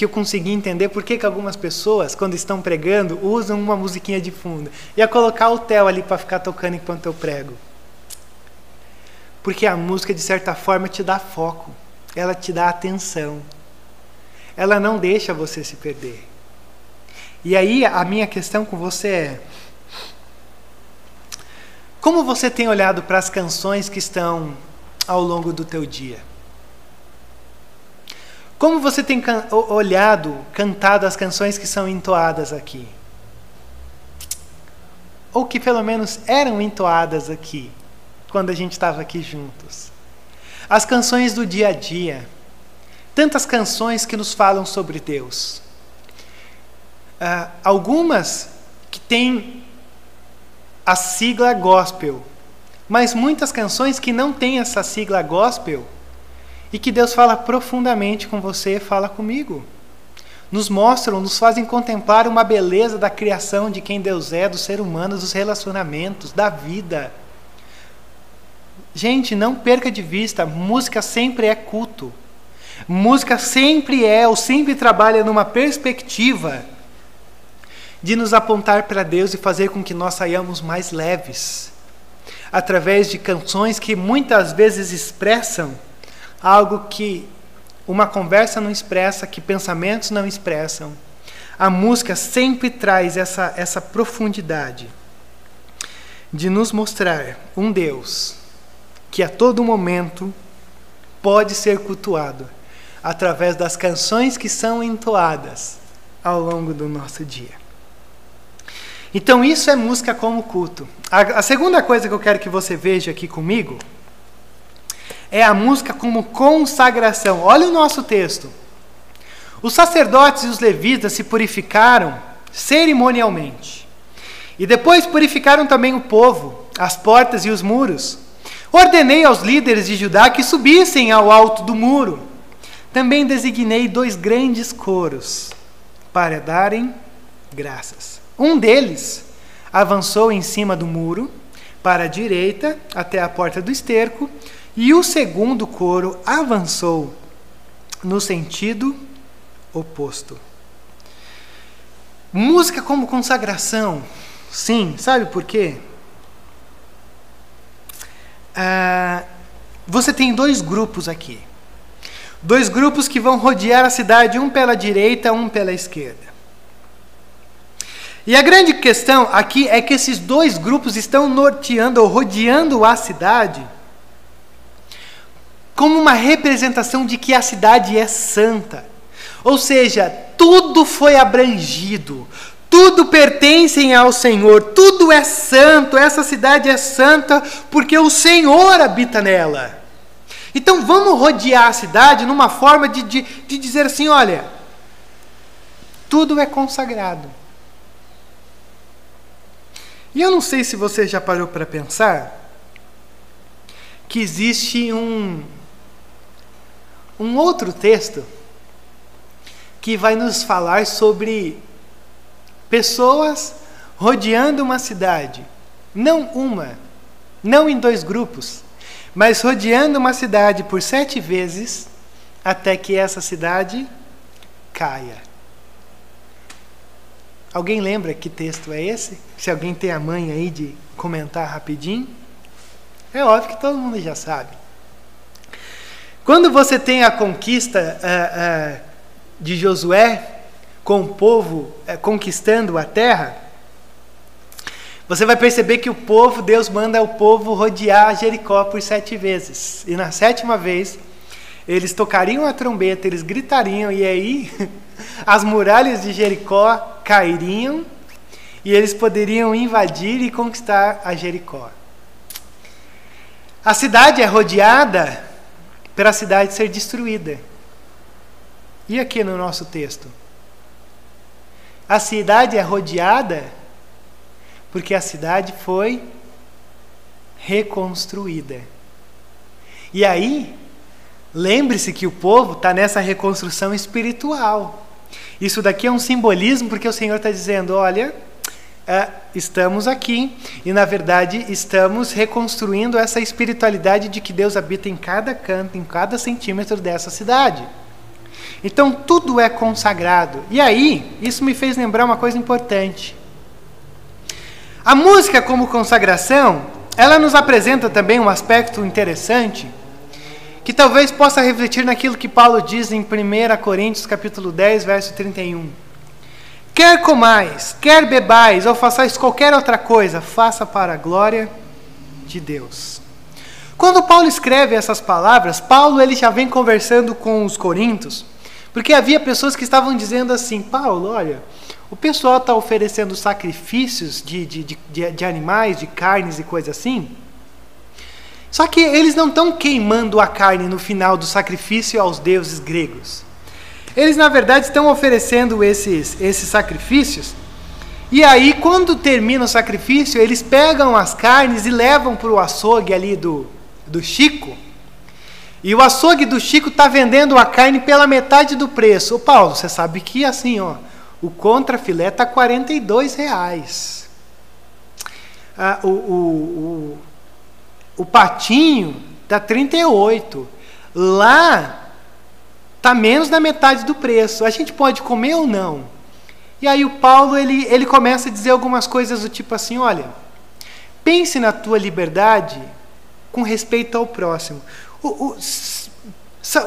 que eu consegui entender por que, que algumas pessoas, quando estão pregando, usam uma musiquinha de fundo. Ia colocar o Theo ali para ficar tocando enquanto eu prego. Porque a música, de certa forma, te dá foco, ela te dá atenção, ela não deixa você se perder. E aí a minha questão com você é: como você tem olhado para as canções que estão ao longo do teu dia? Como você tem can olhado, cantado as canções que são entoadas aqui? Ou que pelo menos eram entoadas aqui, quando a gente estava aqui juntos? As canções do dia a dia. Tantas canções que nos falam sobre Deus. Uh, algumas que têm a sigla gospel, mas muitas canções que não têm essa sigla gospel e que Deus fala profundamente com você, fala comigo. Nos mostram, nos fazem contemplar uma beleza da criação de quem Deus é, do ser humano, dos relacionamentos, da vida. Gente, não perca de vista, música sempre é culto. Música sempre é ou sempre trabalha numa perspectiva de nos apontar para Deus e fazer com que nós saiamos mais leves, através de canções que muitas vezes expressam algo que uma conversa não expressa, que pensamentos não expressam. A música sempre traz essa, essa profundidade de nos mostrar um Deus que a todo momento pode ser cultuado através das canções que são entoadas ao longo do nosso dia. Então, isso é música como culto. A, a, segunda coisa que eu quero que você veja aqui comigo é a música como consagração. Olha o nosso texto. Os sacerdotes e os levitas se purificaram cerimonialmente. E depois purificaram também o povo, as portas e os muros. Ordenei aos líderes de Judá que subissem ao alto do muro. Também designei dois grandes coros para darem graças. Um deles avançou em cima do muro, para a direita, até a porta do esterco, e o segundo coro avançou no sentido oposto. Música como consagração. Sim, sabe por quê? Ah, você tem dois grupos aqui. Dois grupos que vão rodear a cidade, um pela direita, um pela esquerda. E a grande questão aqui é que esses dois grupos estão norteando ou rodeando a cidade como uma representação de que a cidade é santa. Ou seja, tudo foi abrangido, tudo pertence ao Senhor, tudo é santo, essa cidade é santa porque o Senhor habita nela. Então vamos rodear a cidade numa forma de, de, de dizer assim: olha, tudo é consagrado. E eu não sei se você já parou para pensar que existe um, um outro texto que vai nos falar sobre pessoas rodeando uma cidade. Não uma, não em dois grupos, mas rodeando uma cidade por sete vezes até que essa cidade caia. Alguém lembra que texto é esse? Se alguém tem a mãe aí de comentar rapidinho. É óbvio que todo mundo já sabe. Quando você tem a conquista uh, uh, de Josué com o povo uh, conquistando a terra, você vai perceber que o povo, Deus manda o povo rodear Jericó por sete vezes. E na sétima vez, eles tocariam a trombeta, eles gritariam, e aí as muralhas de Jericó cairiam e eles poderiam invadir e conquistar a Jericó. A cidade é rodeada para a cidade ser destruída. E aqui no nosso texto? A cidade é rodeada porque a cidade foi reconstruída. E aí, lembre-se que o povo está nessa reconstrução espiritual. Isso daqui é um simbolismo porque o Senhor está dizendo: olha, é, estamos aqui e, na verdade, estamos reconstruindo essa espiritualidade de que Deus habita em cada canto, em cada centímetro dessa cidade. Então, tudo é consagrado. E aí, isso me fez lembrar uma coisa importante. A música, como consagração, ela nos apresenta também um aspecto interessante que talvez possa refletir naquilo que Paulo diz em 1 Coríntios capítulo 10, verso 31. Quer comais, quer bebais ou façais qualquer outra coisa, faça para a glória de Deus. Quando Paulo escreve essas palavras, Paulo ele já vem conversando com os coríntios, porque havia pessoas que estavam dizendo assim: Paulo, olha, o pessoal está oferecendo sacrifícios de, de, de, de animais, de carnes e coisa assim, só que eles não estão queimando a carne no final do sacrifício aos deuses gregos. Eles, na verdade, estão oferecendo esses, esses sacrifícios. E aí, quando termina o sacrifício, eles pegam as carnes e levam para o açougue ali do, do Chico. E o açougue do Chico está vendendo a carne pela metade do preço. Ô Paulo, você sabe que assim, ó, o contrafilé está 42 reais. Ah, o, o, o patinho está 38. Lá está menos da metade do preço. A gente pode comer ou não? E aí o Paulo ele, ele começa a dizer algumas coisas do tipo assim, olha, pense na tua liberdade com respeito ao próximo. O, o,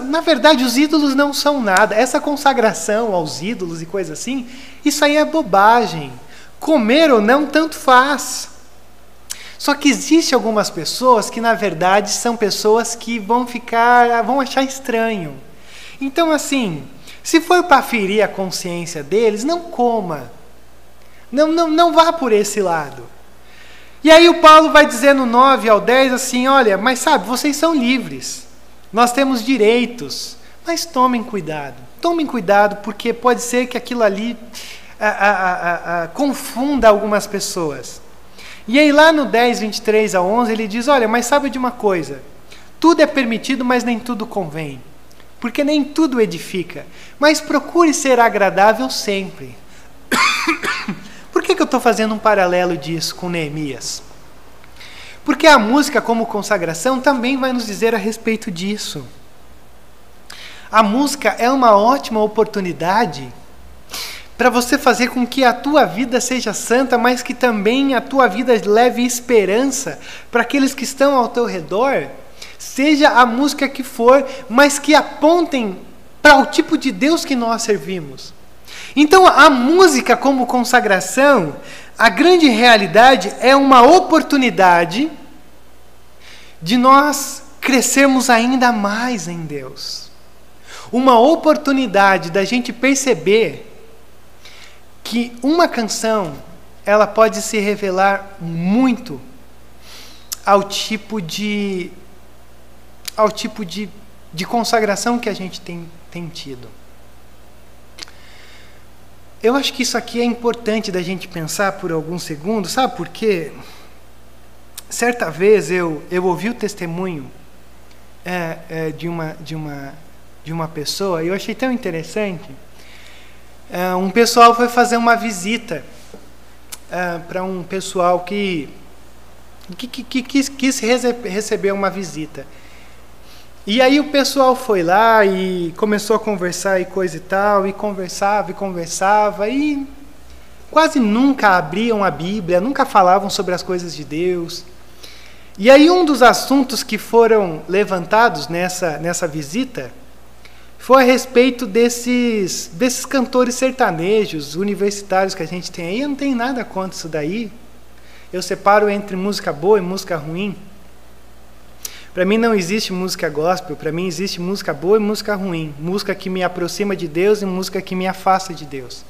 na verdade, os ídolos não são nada. Essa consagração aos ídolos e coisa assim, isso aí é bobagem. Comer ou não, tanto faz. Só que existe algumas pessoas que na verdade são pessoas que vão ficar, vão achar estranho. Então assim, se for para ferir a consciência deles, não coma. Não, não, não vá por esse lado. E aí o Paulo vai dizer no 9 ao 10 assim: olha, mas sabe, vocês são livres, nós temos direitos, mas tomem cuidado. Tomem cuidado, porque pode ser que aquilo ali a, a, a, confunda algumas pessoas. E aí, lá no 10, 23 a 11, ele diz: Olha, mas sabe de uma coisa? Tudo é permitido, mas nem tudo convém. Porque nem tudo edifica. Mas procure ser agradável sempre. Por que, que eu estou fazendo um paralelo disso com Neemias? Porque a música, como consagração, também vai nos dizer a respeito disso. A música é uma ótima oportunidade para você fazer com que a tua vida seja santa, mas que também a tua vida leve esperança para aqueles que estão ao teu redor, seja a música que for, mas que apontem para o tipo de Deus que nós servimos. Então, a música como consagração, a grande realidade é uma oportunidade de nós crescermos ainda mais em Deus. Uma oportunidade da gente perceber que uma canção ela pode se revelar muito ao tipo de ao tipo de, de consagração que a gente tem, tem tido. Eu acho que isso aqui é importante da gente pensar por alguns segundos, sabe por quê? Certa vez eu, eu ouvi o testemunho é, é, de, uma, de, uma, de uma pessoa e eu achei tão interessante uh, um pessoal foi fazer uma visita uh, para um pessoal que, que, que, que quis, quis receber uma visita. E aí o pessoal foi lá e começou a conversar e coisa e tal, e conversava e conversava, e quase nunca abriam a Bíblia, nunca falavam sobre as coisas de Deus. E aí um dos assuntos que foram levantados nessa, nessa visita foi a respeito desses, desses cantores sertanejos, universitários que a gente tem aí. Eu não tenho nada contra isso daí. Eu separo entre música boa e música ruim. Para mim não existe música gospel, para mim existe música boa e música ruim. Música que me aproxima de Deus e música que me afasta de Deus.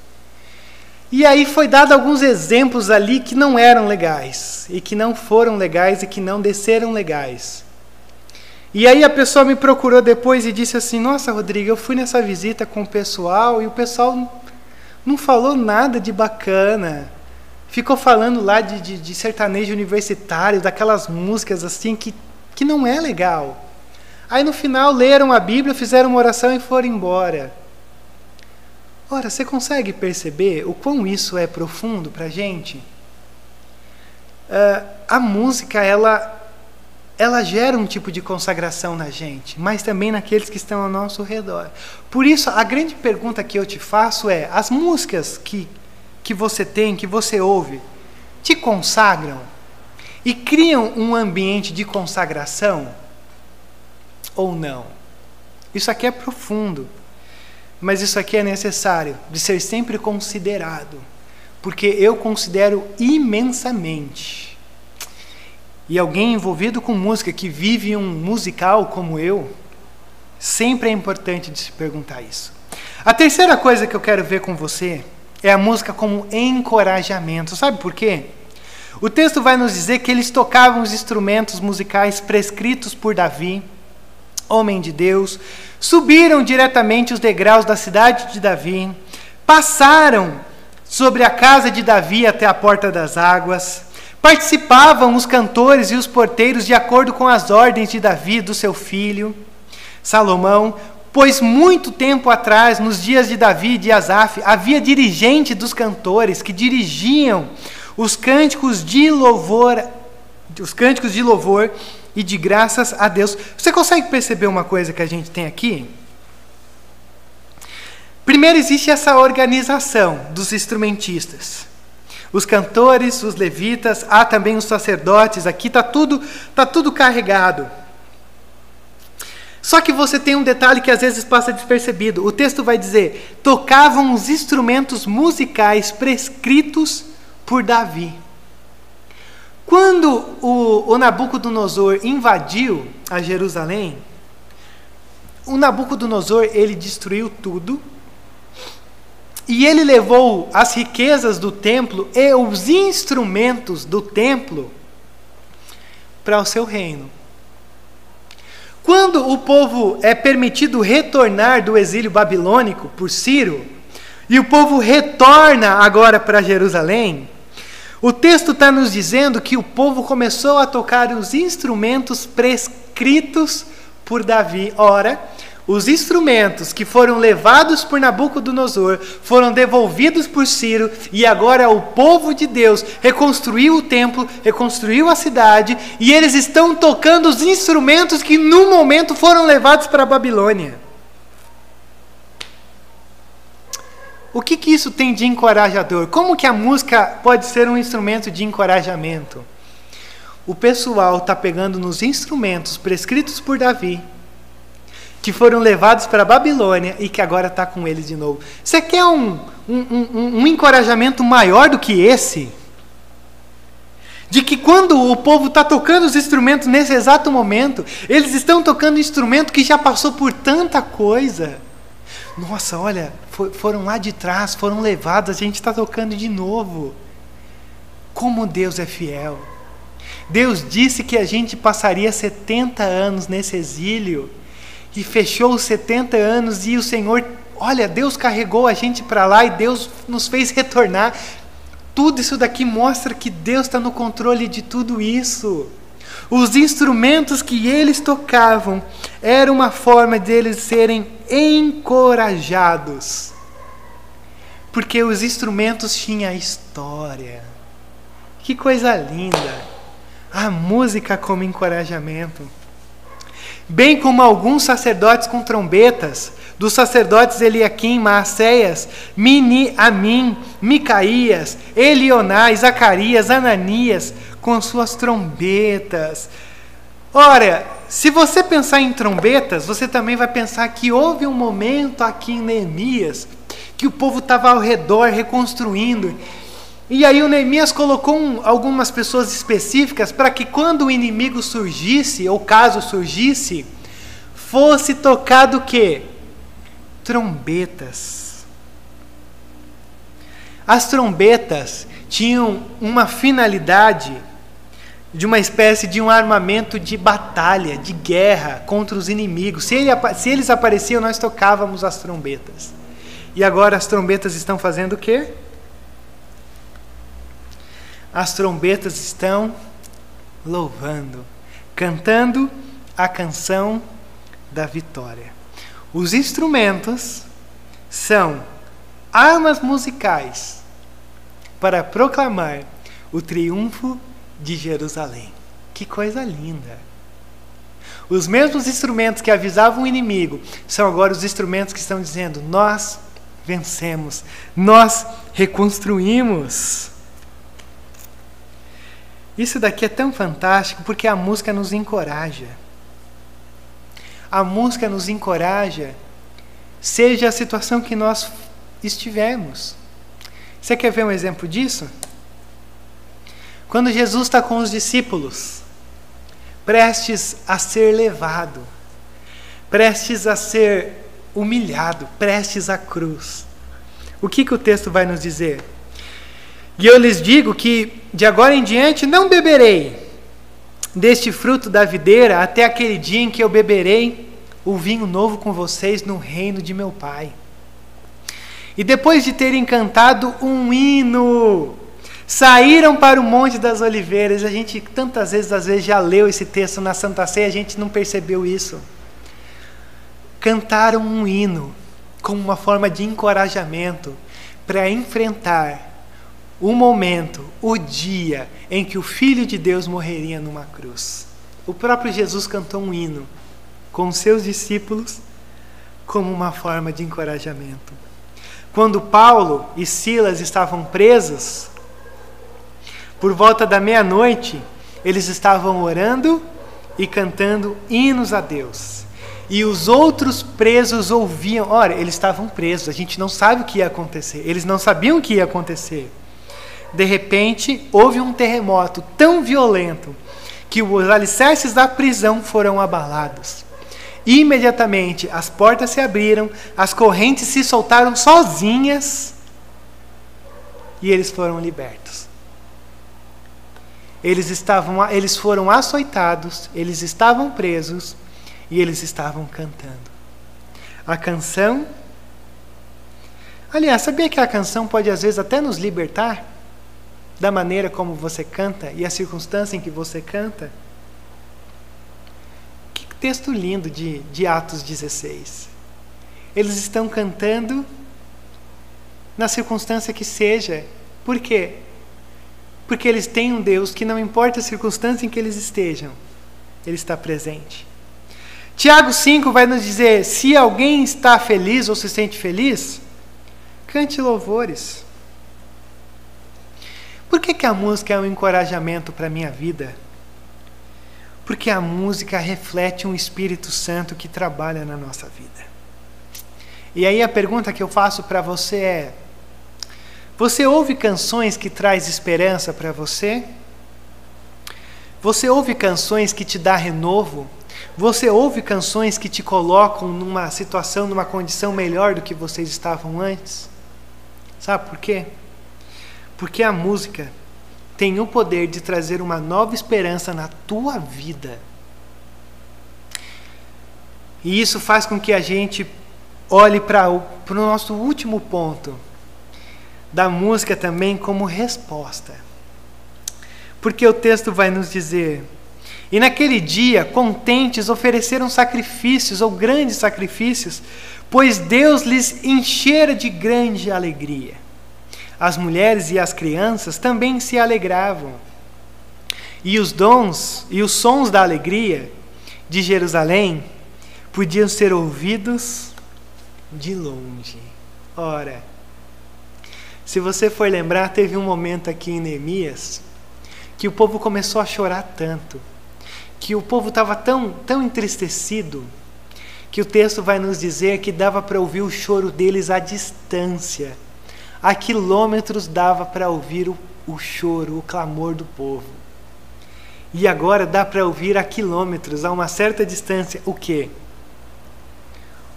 E aí foi dado alguns exemplos ali que não eram legais, e que não foram legais e que não desceram legais. E aí a pessoa me procurou depois e disse assim: Nossa, Rodrigo, eu fui nessa visita com o pessoal e o pessoal não falou nada de bacana. Ficou falando lá de, de, de sertanejo universitário, daquelas músicas assim que, que não é legal. Aí no final leram a Bíblia, fizeram uma oração e foram embora. Ora, você consegue perceber o quão isso é profundo para a gente? Uh, a música, ela ela gera um tipo de consagração na gente, mas também naqueles que estão ao nosso redor. Por isso, a grande pergunta que eu te faço é: as músicas que, que você tem, que você ouve, te consagram e criam um ambiente de consagração ou não? Isso aqui é profundo, mas isso aqui é necessário de ser sempre considerado, porque eu considero imensamente e alguém envolvido com música que vive um musical como eu, sempre é importante de se perguntar isso. A terceira coisa que eu quero ver com você é a música como encorajamento. Sabe por quê? O texto vai nos dizer que eles tocavam os instrumentos musicais prescritos por Davi, homem de Deus, subiram diretamente os degraus da cidade de Davi, passaram sobre a casa de Davi até a porta das águas, Participavam os cantores e os porteiros de acordo com as ordens de Davi, do seu filho Salomão, pois muito tempo atrás, nos dias de Davi e de Asaf, havia dirigente dos cantores que dirigiam os cânticos de louvor, os cânticos de louvor e de graças a Deus. Você consegue perceber uma coisa que a gente tem aqui? Primeiro existe essa organização dos instrumentistas os cantores, os levitas, há também os sacerdotes, aqui está tudo, tá tudo carregado. Só que você tem um detalhe que às vezes passa despercebido. O texto vai dizer: tocavam os instrumentos musicais prescritos por Davi. Quando o, o Nabucodonosor invadiu a Jerusalém, o Nabucodonosor ele destruiu tudo E ele levou as riquezas do templo e os instrumentos do templo para o seu reino. Quando o povo é permitido retornar do exílio babilônico por Ciro, e o povo retorna agora para Jerusalém, o texto está nos dizendo que o povo começou a tocar os instrumentos prescritos por Davi. Ora, os instrumentos que foram levados por Nabucodonosor foram devolvidos por Ciro, e agora o povo de Deus reconstruiu o templo, reconstruiu a cidade, e eles estão tocando os instrumentos que no momento foram levados para a Babilônia. O que, que isso tem de encorajador? Como que a música pode ser um instrumento de encorajamento? O pessoal está pegando nos instrumentos prescritos por Davi, que foram levados para a Babilônia e que agora está com eles de novo. Você quer um, um, um, um encorajamento maior do que esse? de que quando o povo está tocando os instrumentos nesse exato momento, eles estão tocando instrumento que já passou por tanta coisa. Nossa, olha, foram lá de trás, foram levados, a gente está tocando de novo. Como Deus é fiel. Deus disse que a gente passaria 70 anos nesse exílio e fechou os 70 anos e o Senhor, olha, Deus carregou a gente para lá e Deus nos fez retornar. Tudo isso daqui mostra que Deus está no controle de tudo isso. Os instrumentos que eles tocavam era uma forma deles serem encorajados. Porque os instrumentos tinham história. Que coisa linda! A música como encorajamento. Bem como alguns sacerdotes com trombetas, dos sacerdotes Eliaquim, Maacéias, Mini, Amim, Micaías, Elionai, Zacarias, Ananias, com suas trombetas. Ora, se você pensar em trombetas, você também vai pensar que houve um momento aqui em Neemias que o povo estava ao redor reconstruindo. E aí o Neemias colocou um, algumas pessoas específicas para que quando o inimigo surgisse, ou caso surgisse, fosse tocado o quê? Trombetas. As trombetas tinham uma finalidade de uma espécie de um armamento de batalha, de guerra contra os inimigos. Se, ele, se, eles apareciam, nós tocávamos as trombetas. E agora as trombetas estão fazendo o quê? As trombetas estão louvando, cantando a canção da vitória. Os instrumentos são armas musicais para proclamar o triunfo de Jerusalém. Que coisa linda! Os mesmos instrumentos que avisavam o inimigo são agora os instrumentos que estão dizendo: nós vencemos, nós reconstruímos. Isso daqui é tão fantástico porque a música nos encoraja. A música nos encoraja, seja a situação que nós estivermos. Você quer ver um exemplo disso? Quando Jesus está com os discípulos, prestes a ser levado, prestes a ser humilhado, prestes à cruz. O que, que o texto vai nos dizer? E eu lhes digo que de agora em diante não beberei deste fruto da videira até aquele dia em que eu beberei o vinho novo com vocês no reino de meu Pai. E depois de terem cantado um hino, Saíram para o Monte das Oliveiras. A gente tantas vezes, às vezes, já leu esse texto na Santa Ceia, a gente não percebeu isso. Cantaram um hino como uma forma de encorajamento para enfrentar o momento, o dia em que o Filho de Deus morreria numa cruz. O próprio Jesus cantou um hino com seus discípulos como uma forma de encorajamento. Quando Paulo e Silas estavam presos, por volta da meia-noite, eles estavam orando e cantando hinos a Deus. E os outros presos ouviam. Olha, eles estavam presos, a gente não sabe o que ia acontecer. Eles não sabiam o que ia acontecer. De repente, houve um terremoto tão violento que os alicerces da prisão foram abalados. Imediatamente as portas se abriram, as correntes se soltaram sozinhas e eles foram libertos. Eles, estavam, eles foram açoitados, eles estavam presos e eles estavam cantando. A canção. Aliás, sabia que a canção pode às vezes até nos libertar da maneira como você canta e a circunstância em que você canta? Que texto lindo de, de Atos 16. Eles estão cantando na circunstância que seja. Por quê? Porque eles têm um Deus que não importa a circunstância em que eles estejam, Ele está presente. Tiago 5 vai nos dizer: se alguém está feliz ou se sente feliz, cante louvores. Por que, que a música é um encorajamento para a minha vida? Porque a música reflete um Espírito Santo que trabalha na nossa vida. E aí a pergunta que eu faço para você é: você ouve canções que traz esperança para você? Você ouve canções que te dá renovo? Você ouve canções que te colocam numa situação, numa condição melhor do que vocês estavam antes? Sabe por quê? Porque a música tem o poder de trazer uma nova esperança na tua vida. E isso faz com que a gente olhe para o nosso último ponto da música também como resposta. Porque o texto vai nos dizer: E naquele dia, contentes, ofereceram sacrifícios ou grandes sacrifícios, pois Deus lhes enchera de grande alegria. As mulheres e as crianças também se alegravam. E os dons e os sons da alegria de Jerusalém podiam ser ouvidos de longe. Ora, se você for lembrar, teve um momento aqui em Neemias que o povo começou a chorar tanto, que o povo estava tão, tão entristecido, que o texto vai nos dizer que dava para ouvir o choro deles à distância. A quilômetros dava para ouvir o, o choro, o clamor do povo. E agora dá para ouvir a quilômetros, a uma certa distância, o quê?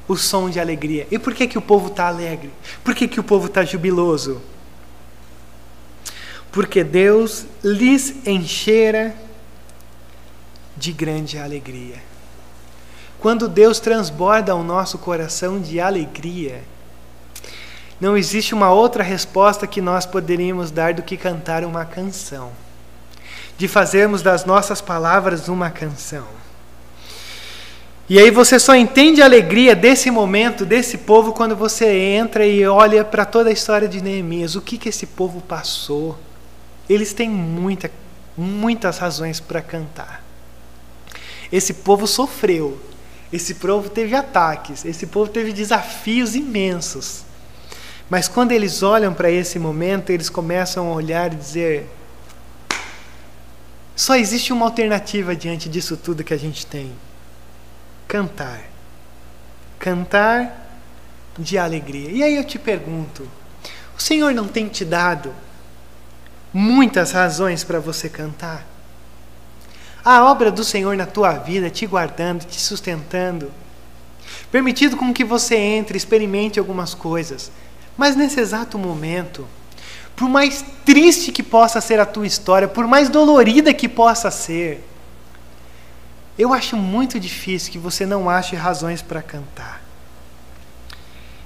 O som de alegria. E por que, que o povo está alegre? Por que, que o povo está jubiloso? Porque Deus lhes enchera de grande alegria. Quando Deus transborda o nosso coração de alegria, não existe uma outra resposta que nós poderíamos dar do que cantar uma canção, de fazermos das nossas palavras uma canção. E aí você só entende a alegria desse momento, desse povo, quando você entra e olha para toda a história de Neemias. O que, que esse povo passou? Eles têm muita, muitas razões para cantar. Esse povo sofreu, esse povo teve ataques, esse povo teve desafios imensos. Mas quando eles olham para esse momento, eles começam a olhar e dizer: só existe uma alternativa diante disso tudo que a gente tem cantar. Cantar de alegria. E aí eu te pergunto: o Senhor não tem te dado muitas razões para você cantar? A obra do Senhor na tua vida, te guardando, te sustentando, permitido com que você entre, experimente algumas coisas, mas nesse exato momento, por mais triste que possa ser a tua história, por mais dolorida que possa ser, eu acho muito difícil que você não ache razões para cantar.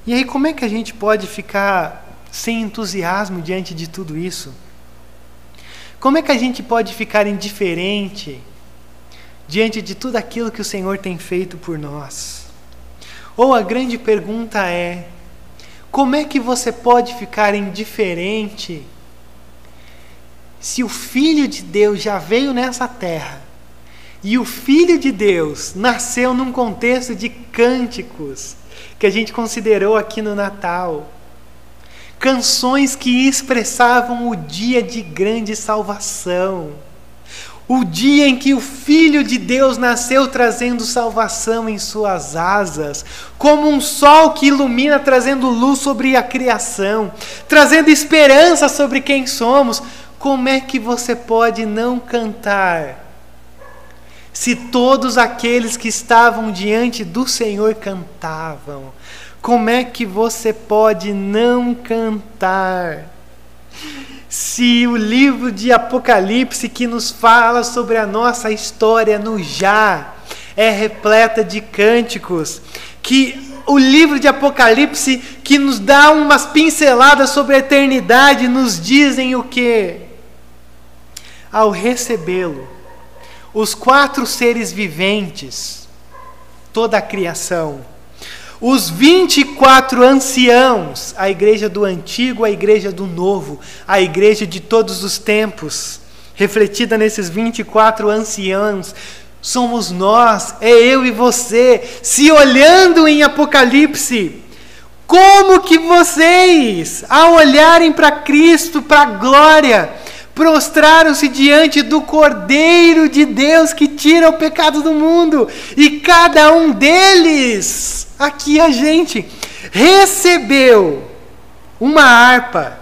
E aí, como é que a gente pode ficar sem entusiasmo diante de tudo isso? Como é que a gente pode ficar indiferente diante de tudo aquilo que o Senhor tem feito por nós? Ou a grande pergunta é: como é que você pode ficar indiferente se o Filho de Deus já veio nessa terra? E o Filho de Deus nasceu num contexto de cânticos que a gente considerou aqui no Natal. Canções que expressavam o dia de grande salvação. O dia em que o Filho de Deus nasceu trazendo salvação em suas asas, como um sol que ilumina, trazendo luz sobre a criação, trazendo esperança sobre quem somos. Como é que você pode não cantar? Se todos aqueles que estavam diante do Senhor cantavam, como é que você pode não cantar? se o livro de Apocalipse que nos fala sobre a nossa história no já é repleta de cânticos, que o livro de Apocalipse que nos dá umas pinceladas sobre a eternidade nos dizem o que? Ao recebê-lo, os quatro seres viventes, toda a criação, os 24 anciãos, a igreja do antigo, a igreja do novo, a igreja de todos os tempos, refletida nesses 24 anciãos, somos nós, é eu e você, se olhando em Apocalipse. Como que vocês, ao olharem para Cristo, para a glória, prostraram-se diante do Cordeiro de Deus que tira o pecado do mundo, e cada um deles Aqui a gente recebeu uma harpa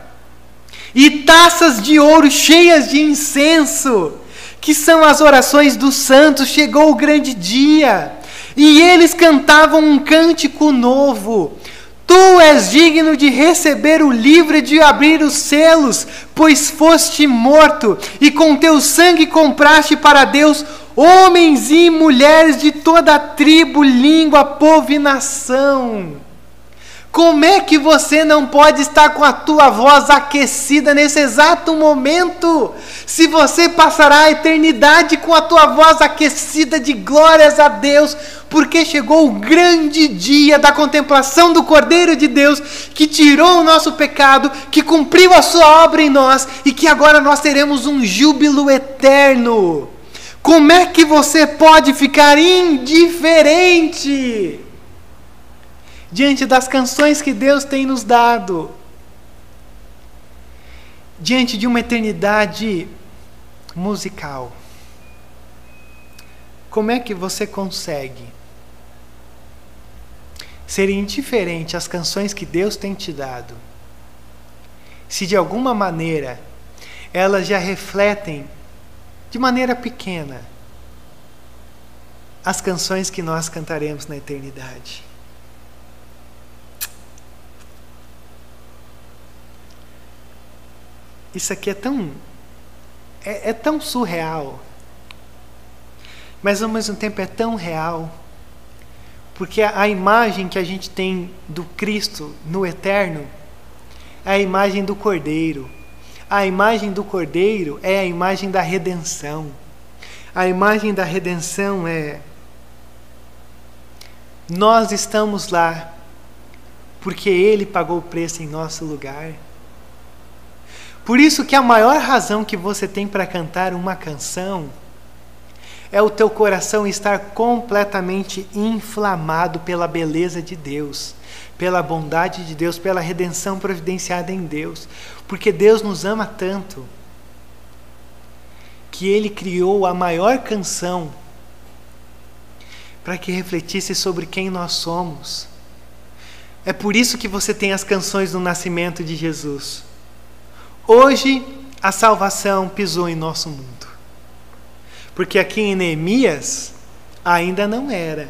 e taças de ouro cheias de incenso, que são as orações dos santos. Chegou o grande dia e eles cantavam um cântico novo. Tu és digno de receber o livro e de abrir os selos, pois foste morto, e com teu sangue compraste para Deus homens e mulheres de toda tribo, língua, povo e nação. Como é que você não pode estar com a tua voz aquecida nesse exato momento? Se você passará a eternidade com a tua voz aquecida de glórias a Deus, porque chegou o grande dia da contemplação do Cordeiro de Deus, que tirou o nosso pecado, que cumpriu a sua obra em nós e que agora nós teremos um júbilo eterno. Como é que você pode ficar indiferente diante das canções que Deus tem nos dado? Diante de uma eternidade musical. Como é que você consegue ser indiferente às canções que Deus tem te dado? Se de alguma maneira elas já refletem de maneira pequena, as canções que nós cantaremos na eternidade. Isso aqui é tão. É, é, tão surreal, mas ao mesmo tempo é tão real, porque a, a imagem que a gente tem do Cristo no eterno é a imagem do Cordeiro a imagem do Cordeiro é a imagem da redenção. A imagem da redenção é nós estamos lá porque ele pagou o preço em nosso lugar. Por isso que a maior razão que você tem para cantar uma canção é o teu coração estar completamente inflamado pela beleza de Deus pela bondade de Deus, pela redenção providenciada em Deus. Porque Deus nos ama tanto que Ele criou a maior canção para que refletisse sobre quem nós somos. É por isso que você tem as canções do nascimento de Jesus. Hoje a salvação pisou em nosso mundo. Porque aqui em Neemias ainda não era.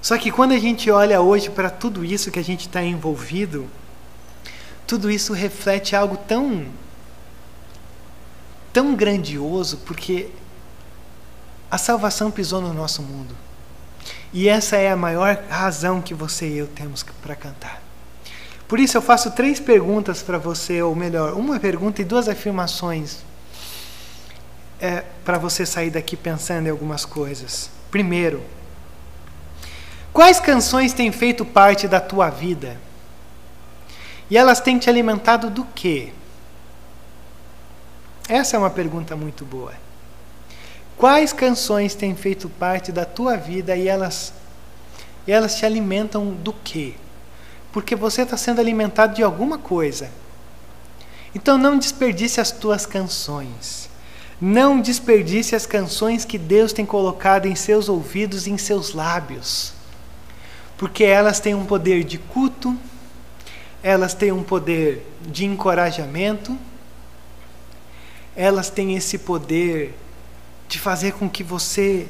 Só que quando a gente olha hoje para tudo isso que a gente está envolvido, tudo isso reflete algo tão tão grandioso, porque a salvação pisou no nosso mundo. E essa é a maior razão que você e eu temos para cantar. Por isso eu faço três perguntas para você, ou melhor, uma pergunta e duas afirmações é, para você sair daqui pensando em algumas coisas. Primeiro, Quais canções têm feito parte da tua vida? E elas têm te alimentado do quê? Essa é uma pergunta muito boa. Quais canções têm feito parte da tua vida e elas, e elas te alimentam do quê? Porque você está sendo alimentado de alguma coisa. Então não desperdice as tuas canções. Não desperdice as canções que Deus tem colocado em seus ouvidos e em seus lábios porque elas têm um poder de culto, elas têm um poder de encorajamento, elas têm esse poder de fazer com que você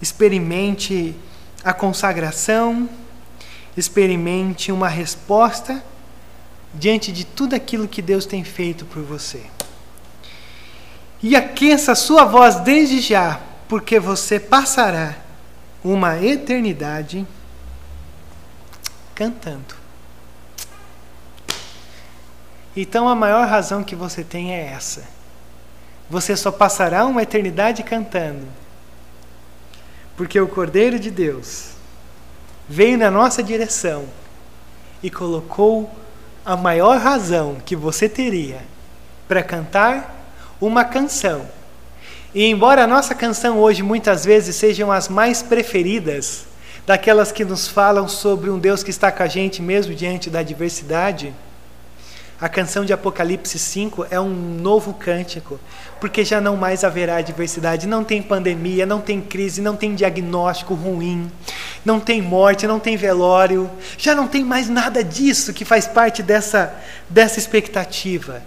experimente a consagração, experimente uma resposta diante de tudo aquilo que Deus tem feito por você. E aqueça a sua voz desde já, porque você passará uma eternidade cantando. Então a maior razão que você tem é essa. Você só passará uma eternidade cantando. Porque o Cordeiro de Deus veio na nossa direção e colocou a maior razão que você teria para cantar uma canção. E embora a nossa canção hoje muitas vezes sejam as mais preferidas, daquelas que nos falam sobre um Deus que está com a gente mesmo diante da adversidade, a canção de Apocalipse 5 é um novo cântico, porque já não mais haverá adversidade, não tem pandemia, não tem crise, não tem diagnóstico ruim, não tem morte, não tem velório, já não tem mais nada disso que faz parte dessa, dessa expectativa.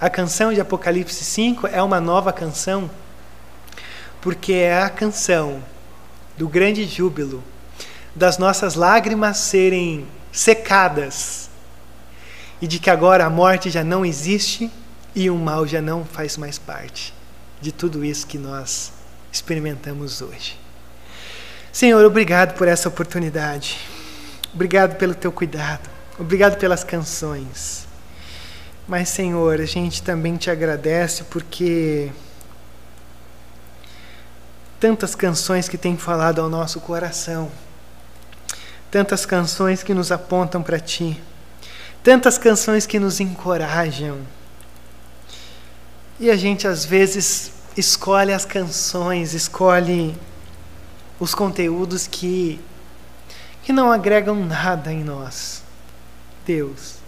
A canção de Apocalipse 5 é uma nova canção, porque é a canção do grande júbilo, das nossas lágrimas serem secadas e de que agora a morte já não existe e o mal já não faz mais parte de tudo isso que nós experimentamos hoje. Senhor, obrigado por essa oportunidade. Obrigado pelo teu cuidado. Obrigado pelas canções. Mas, Senhor, a gente também te agradece porque tantas canções que têm falado ao nosso coração, tantas canções que nos apontam para ti tantas canções que nos encorajam. E a gente às vezes escolhe as canções, escolhe os conteúdos que que não agregam nada em nós. Deus,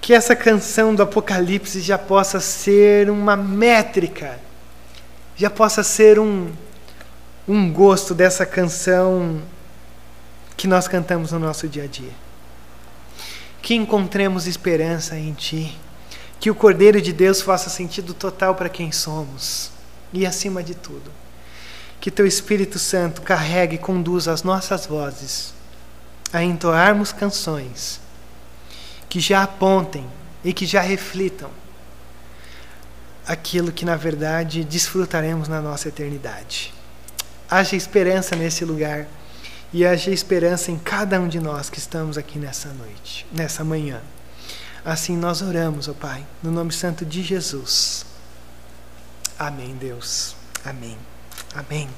que essa canção do Apocalipse já possa ser uma métrica, já possa ser um um gosto dessa canção que nós cantamos no nosso dia a dia que encontremos esperança em Ti, que o Cordeiro de Deus faça sentido total para quem somos. E, acima de tudo, que Teu Espírito Santo carregue e conduza as nossas vozes a entoarmos canções que já apontem e que já reflitam aquilo que na verdade desfrutaremos na nossa eternidade. Haja esperança nesse lugar e haja esperança em cada um de nós que estamos aqui nessa noite, nessa manhã. Assim nós oramos, ó Pai, no nome santo de Jesus. Amém, Deus. Amém. Amém.